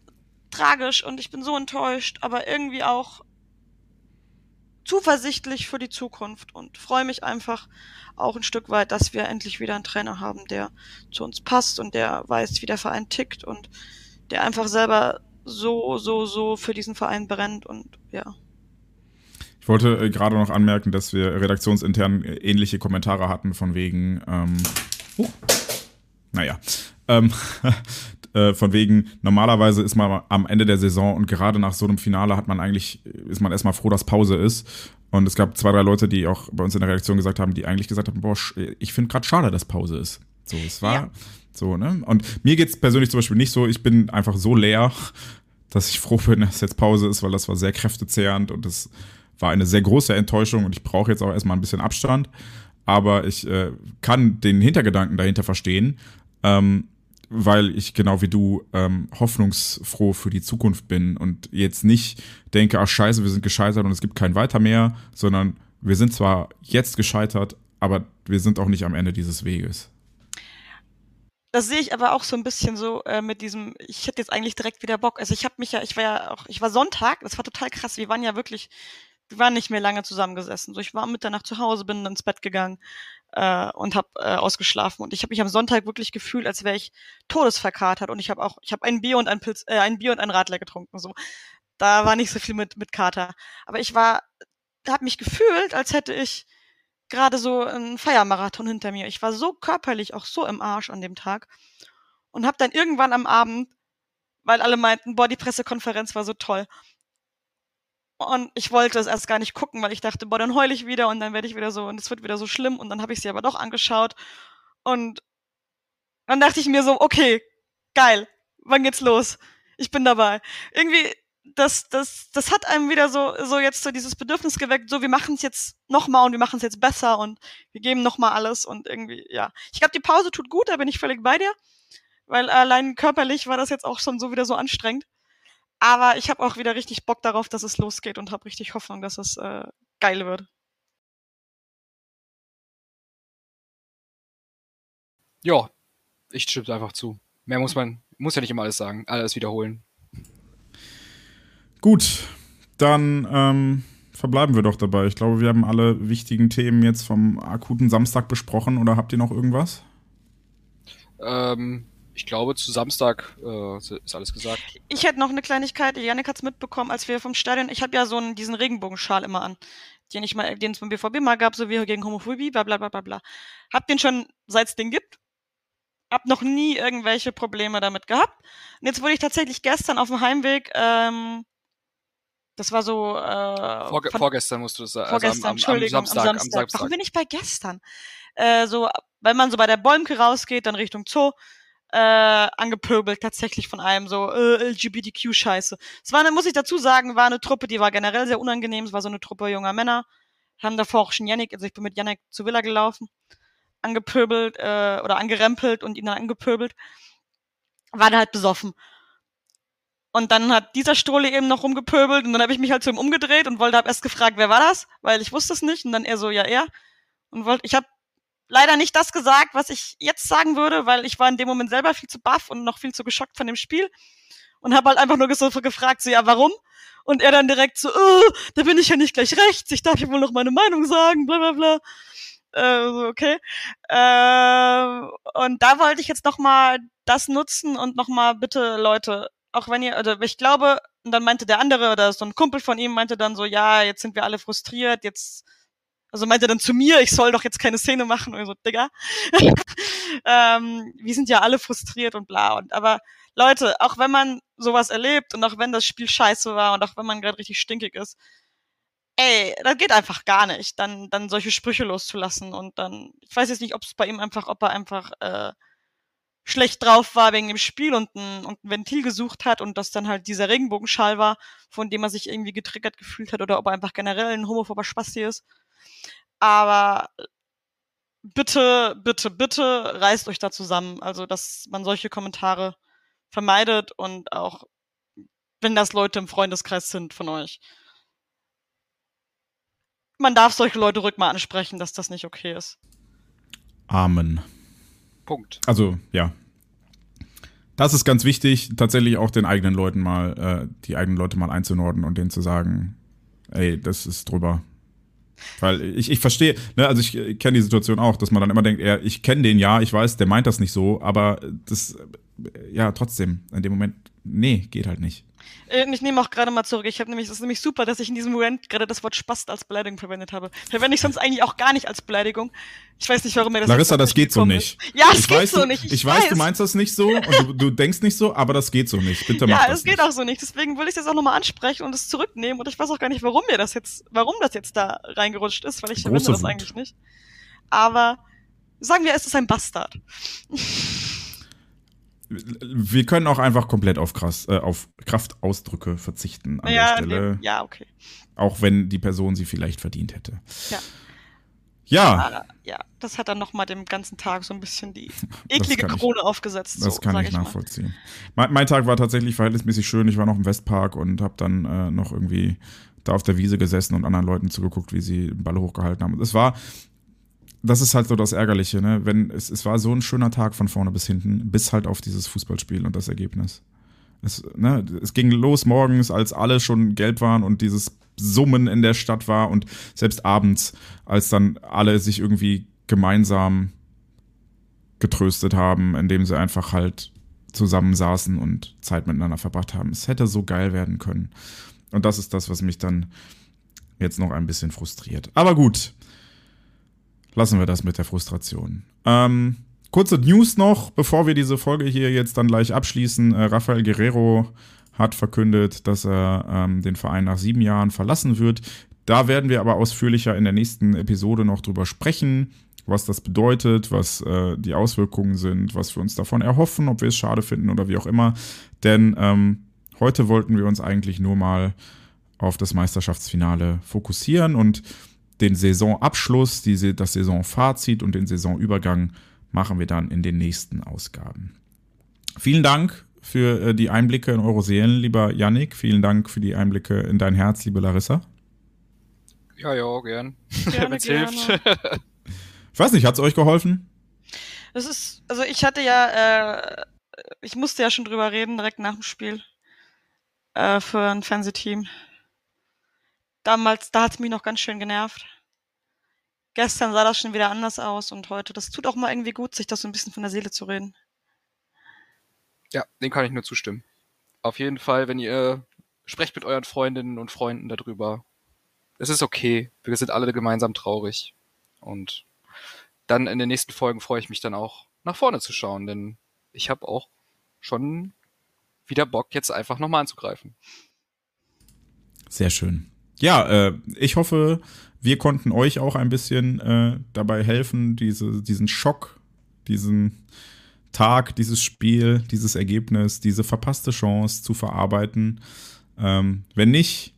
tragisch und ich bin so enttäuscht, aber irgendwie auch zuversichtlich für die Zukunft und freue mich einfach auch ein Stück weit, dass wir endlich wieder einen Trainer haben, der zu uns passt und der weiß, wie der Verein tickt und der einfach selber so, so, so für diesen Verein brennt und ja. Ich wollte äh, gerade noch anmerken, dass wir redaktionsintern äh, ähnliche Kommentare hatten von wegen, ähm, oh, naja, ähm, (laughs) äh, von wegen, normalerweise ist man am Ende der Saison und gerade nach so einem Finale hat man eigentlich, ist man erstmal froh, dass Pause ist. Und es gab zwei, drei Leute, die auch bei uns in der Redaktion gesagt haben, die eigentlich gesagt haben, boah, ich finde gerade schade, dass Pause ist. So, es war Ja. so, ne? Und mir geht's persönlich zum Beispiel nicht so, ich bin einfach so leer, (laughs) dass ich froh bin, dass jetzt Pause ist, weil das war sehr kräftezehrend und das war eine sehr große Enttäuschung und ich brauche jetzt auch erstmal ein bisschen Abstand. Aber ich äh, kann den Hintergedanken dahinter verstehen, ähm, weil ich genau wie du ähm, hoffnungsfroh für die Zukunft bin und jetzt nicht denke, ach scheiße, wir sind gescheitert und es gibt kein Weiter mehr, sondern wir sind zwar jetzt gescheitert, aber wir sind auch nicht am Ende dieses Weges. Das sehe ich aber auch so ein bisschen so äh, mit diesem, ich hätte jetzt eigentlich direkt wieder Bock. Also ich habe mich ja, ich war ja auch, ich war Sonntag, das war total krass. Wir waren ja wirklich wir waren nicht mehr lange zusammengesessen. So, ich war Mitternacht zu Hause, bin ins Bett gegangen äh, und habe äh, ausgeschlafen. Und ich habe mich am Sonntag wirklich gefühlt, als wäre ich todesverkatert. Und ich habe auch, ich habe ein Bier und ein Pilz, äh, ein Bier und ein Radler getrunken. So, da war nicht so viel mit mit Kater. Aber ich war, habe mich gefühlt, als hätte ich gerade so einen Feiermarathon hinter mir. Ich war so körperlich auch so im Arsch an dem Tag und habe dann irgendwann am Abend, weil alle meinten, boah, die Pressekonferenz war so toll. Und ich wollte es erst gar nicht gucken, weil ich dachte, boah, dann heule ich wieder und dann werde ich wieder so und es wird wieder so schlimm und dann habe ich sie aber doch angeschaut und dann dachte ich mir so, okay, geil, wann geht's los? Ich bin dabei. Irgendwie das, das, das hat einem wieder so, so jetzt so dieses Bedürfnis geweckt, so wir machen es jetzt nochmal und wir machen es jetzt besser und wir geben nochmal alles und irgendwie, ja. Ich glaube, die Pause tut gut, da bin ich völlig bei dir, weil allein körperlich war das jetzt auch schon so wieder so anstrengend. Aber ich habe auch wieder richtig Bock darauf, dass es losgeht und habe richtig Hoffnung, dass es äh, geil wird. Ja, ich stimme einfach zu. Mehr muss man, muss ja nicht immer alles sagen, alles wiederholen. Gut, dann ähm, verbleiben wir doch dabei. Ich glaube, wir haben alle wichtigen Themen jetzt vom akuten Samstag besprochen. Oder habt ihr noch irgendwas? Ähm, ich glaube, zu Samstag äh, ist alles gesagt. Ich hätte noch eine Kleinigkeit. Janik hat es mitbekommen, als wir vom Stadion. Ich habe ja so einen, diesen Regenbogenschal immer an, den ich mal, den es beim BVB mal gab, so wie gegen Homophobie, bla bla bla bla bla. Hab den schon, seit es den gibt. Hab noch nie irgendwelche Probleme damit gehabt. Und jetzt wurde ich tatsächlich gestern auf dem Heimweg ähm, das war so. Äh, Vorge von, vorgestern musst du das sagen. Vorgestern, also am, am, Entschuldigung, am Samstag, am Samstag. Am Samstag. Warum bin ich bei gestern? Äh, so, wenn man so bei der Bäumke rausgeht, dann Richtung Zoo, äh, angepöbelt tatsächlich von einem so äh, LGBTQ-Scheiße. Es war, eine, muss ich dazu sagen, war eine Truppe, die war generell sehr unangenehm. Es war so eine Truppe junger Männer. Haben davor auch schon Yannick, also ich bin mit Yannick zu Villa gelaufen, angepöbelt äh, oder angerempelt und ihn dann angepöbelt. War dann halt besoffen. Und dann hat dieser Strohli eben noch rumgepöbelt und dann habe ich mich halt zu ihm umgedreht und wollte hab erst gefragt, wer war das? Weil ich wusste es nicht. Und dann er so, ja, er. Und wollte, ich habe leider nicht das gesagt, was ich jetzt sagen würde, weil ich war in dem Moment selber viel zu baff und noch viel zu geschockt von dem Spiel. Und habe halt einfach nur so gefragt, so, ja, warum? Und er dann direkt so, oh, da bin ich ja nicht gleich rechts, ich darf ja wohl noch meine Meinung sagen, bla bla bla. Äh, so, okay. Äh, und da wollte ich jetzt noch mal das nutzen und noch mal bitte, Leute, auch wenn ihr, oder ich glaube, und dann meinte der andere oder so ein Kumpel von ihm meinte dann so, ja, jetzt sind wir alle frustriert, jetzt, also meinte dann zu mir, ich soll doch jetzt keine Szene machen und so, Digga. (laughs) ähm, wir sind ja alle frustriert und bla und aber Leute, auch wenn man sowas erlebt und auch wenn das Spiel scheiße war und auch wenn man gerade richtig stinkig ist, ey, das geht einfach gar nicht, dann, dann solche Sprüche loszulassen und dann, ich weiß jetzt nicht, ob es bei ihm einfach, ob er einfach äh, schlecht drauf war wegen dem Spiel und ein, und ein Ventil gesucht hat und das dann halt dieser Regenbogenschal war, von dem er sich irgendwie getriggert gefühlt hat oder ob er einfach generell ein homophober Spasti ist. Aber bitte, bitte, bitte reißt euch da zusammen. Also, dass man solche Kommentare vermeidet und auch, wenn das Leute im Freundeskreis sind von euch. Man darf solche Leute ruhig mal ansprechen, dass das nicht okay ist. Amen. Punkt. Also, ja. Das ist ganz wichtig, tatsächlich auch den eigenen Leuten mal, äh, die eigenen Leute mal einzunorden und denen zu sagen, ey, das ist drüber. Weil ich, ich verstehe, ne, also ich kenne die Situation auch, dass man dann immer denkt, er, ich kenne den ja, ich weiß, der meint das nicht so, aber das, ja, trotzdem, in dem Moment, nee, geht halt nicht. Äh, ich nehme auch gerade mal zurück. Ich habe nämlich, es ist nämlich super, dass ich in diesem Moment gerade das Wort Spast als Beleidigung verwendet habe. Verwende ich sonst eigentlich auch gar nicht als Beleidigung. Ich weiß nicht, warum mir das Larissa, das geht so nicht. Ist. Ja, es ich geht weiß, so nicht. Ich, ich weiß, weiß, du meinst das nicht so und du, du, denkst nicht so, aber das geht so nicht. Bitte mach ja, es geht auch so nicht. Deswegen will ich das auch nochmal ansprechen und es zurücknehmen. Und ich weiß auch gar nicht, warum mir das jetzt, warum das jetzt da reingerutscht ist, weil ich Große verwende das Wut. eigentlich nicht. Aber sagen wir, es ist ein Bastard. (laughs) Wir können auch einfach komplett auf, krass, äh, auf Kraftausdrücke verzichten an ja, der Stelle. Nee, ja, okay. Auch wenn die Person sie vielleicht verdient hätte. Ja. Ja. Ja, das hat dann nochmal dem ganzen Tag so ein bisschen die (laughs) eklige kann ich- Krone aufgesetzt. Das so, kann ich mal. nachvollziehen. Mein, mein Tag war tatsächlich verhältnismäßig schön. Ich war noch im Westpark und habe dann äh, noch irgendwie da auf der Wiese gesessen und anderen Leuten zugeguckt, wie sie den Ball hochgehalten haben. Und es war, das ist halt so das Ärgerliche, ne? Wenn es, es war so ein schöner Tag von vorne bis hinten, bis halt auf dieses Fußballspiel und das Ergebnis. Es, ne, es ging los morgens, als alle schon gelb waren und dieses Summen in der Stadt war und selbst abends, als dann alle sich irgendwie gemeinsam getröstet haben, indem sie einfach halt zusammensaßen und Zeit miteinander verbracht haben. Es hätte so geil werden können. Und das ist das, was mich dann jetzt noch ein bisschen frustriert. Aber gut, lassen wir das mit der Frustration. Ähm, kurze News noch, bevor wir diese Folge hier jetzt dann gleich abschließen. Äh, Rafael Guerrero hat verkündet, dass er ähm, den Verein nach sieben Jahren verlassen wird. Da werden wir aber ausführlicher in der nächsten Episode noch drüber sprechen, was das bedeutet, was äh, die Auswirkungen sind, was wir uns davon erhoffen, ob wir es schade finden oder wie auch immer. Denn ähm, heute wollten wir uns eigentlich nur mal auf das Meisterschaftsfinale fokussieren und den Saisonabschluss, die, das Saisonfazit und den Saisonübergang machen wir dann in den nächsten Ausgaben. Vielen Dank für äh, die Einblicke in eure Seelen, lieber Yannick. Vielen Dank für die Einblicke in dein Herz, liebe Larissa. Ja, ja, gern. Gerne, (laughs) Wenn's gerne. hilft. (laughs) Ich weiß nicht, hat es euch geholfen? Das ist, also ich hatte ja, äh, ich musste ja schon drüber reden, direkt nach dem Spiel. Äh, für ein Fernsehteam. Damals, da hat es mich noch ganz schön genervt. Gestern sah das schon wieder anders aus und heute, das tut auch mal irgendwie gut, sich das so ein bisschen von der Seele zu reden. Ja, dem kann ich nur zustimmen. Auf jeden Fall, wenn ihr sprecht mit euren Freundinnen und Freunden darüber. Es ist okay. Wir sind alle gemeinsam traurig. Und dann in den nächsten Folgen freue ich mich dann auch nach vorne zu schauen, denn ich habe auch schon wieder Bock, jetzt einfach nochmal anzugreifen. Sehr schön. Ja, äh, ich hoffe, wir konnten euch auch ein bisschen äh, dabei helfen, diese, diesen Schock, diesen Tag, dieses Spiel, dieses Ergebnis, diese verpasste Chance zu verarbeiten. Ähm, wenn nicht,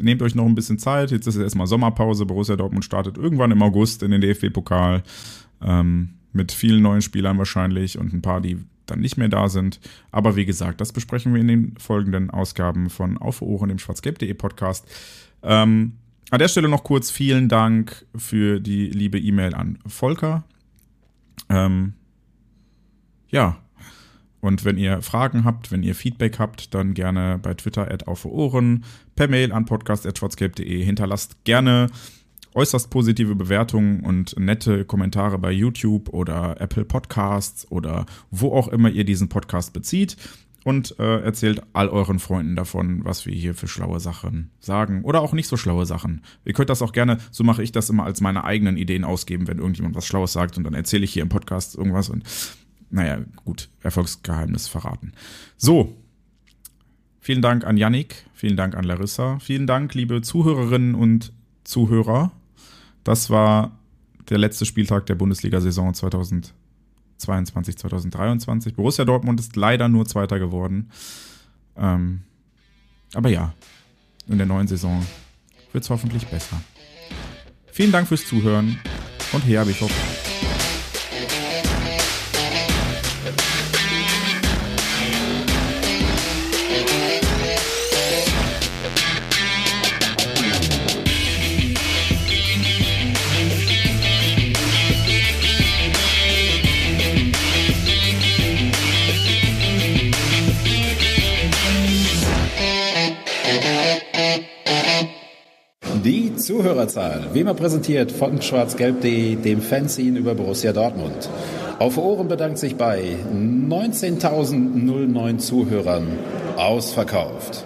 nehmt euch noch ein bisschen Zeit. Jetzt ist erstmal Sommerpause. Borussia Dortmund startet irgendwann im August in den DFB-Pokal. Ähm, mit vielen neuen Spielern wahrscheinlich und ein paar, die dann nicht mehr da sind. Aber wie gesagt, das besprechen wir in den folgenden Ausgaben von Auf Ohren, dem schwarzgelb.de Podcast. Ähm, an der Stelle noch kurz vielen Dank für die liebe E-Mail an Volker. Ähm, ja, und wenn ihr Fragen habt, wenn ihr Feedback habt, dann gerne bei Twitter at auf Ohren, per Mail an podcast.schwarzgelb.de. Hinterlasst gerne äußerst positive Bewertungen und nette Kommentare bei YouTube oder Apple Podcasts oder wo auch immer ihr diesen Podcast bezieht und äh, erzählt all euren Freunden davon, was wir hier für schlaue Sachen sagen oder auch nicht so schlaue Sachen. Ihr könnt das auch gerne, so mache ich das immer als meine eigenen Ideen ausgeben, wenn irgendjemand was Schlaues sagt und dann erzähle ich hier im Podcast irgendwas und naja, gut, Erfolgsgeheimnis verraten. So, vielen Dank an Yannick, vielen Dank an Larissa, vielen Dank, liebe Zuhörerinnen und Zuhörer. Das war der letzte Spieltag der Bundesliga-Saison 2022, 2023. Borussia Dortmund ist leider nur Zweiter geworden. Ähm, aber ja, in der neuen Saison wird es hoffentlich besser. Vielen Dank fürs Zuhören und her BVB. Zuhörerzahl, wie immer präsentiert von schwarzgelb.de, dem Fanzine über Borussia Dortmund. Auf Ohren bedankt sich bei 19.009 Zuhörern ausverkauft.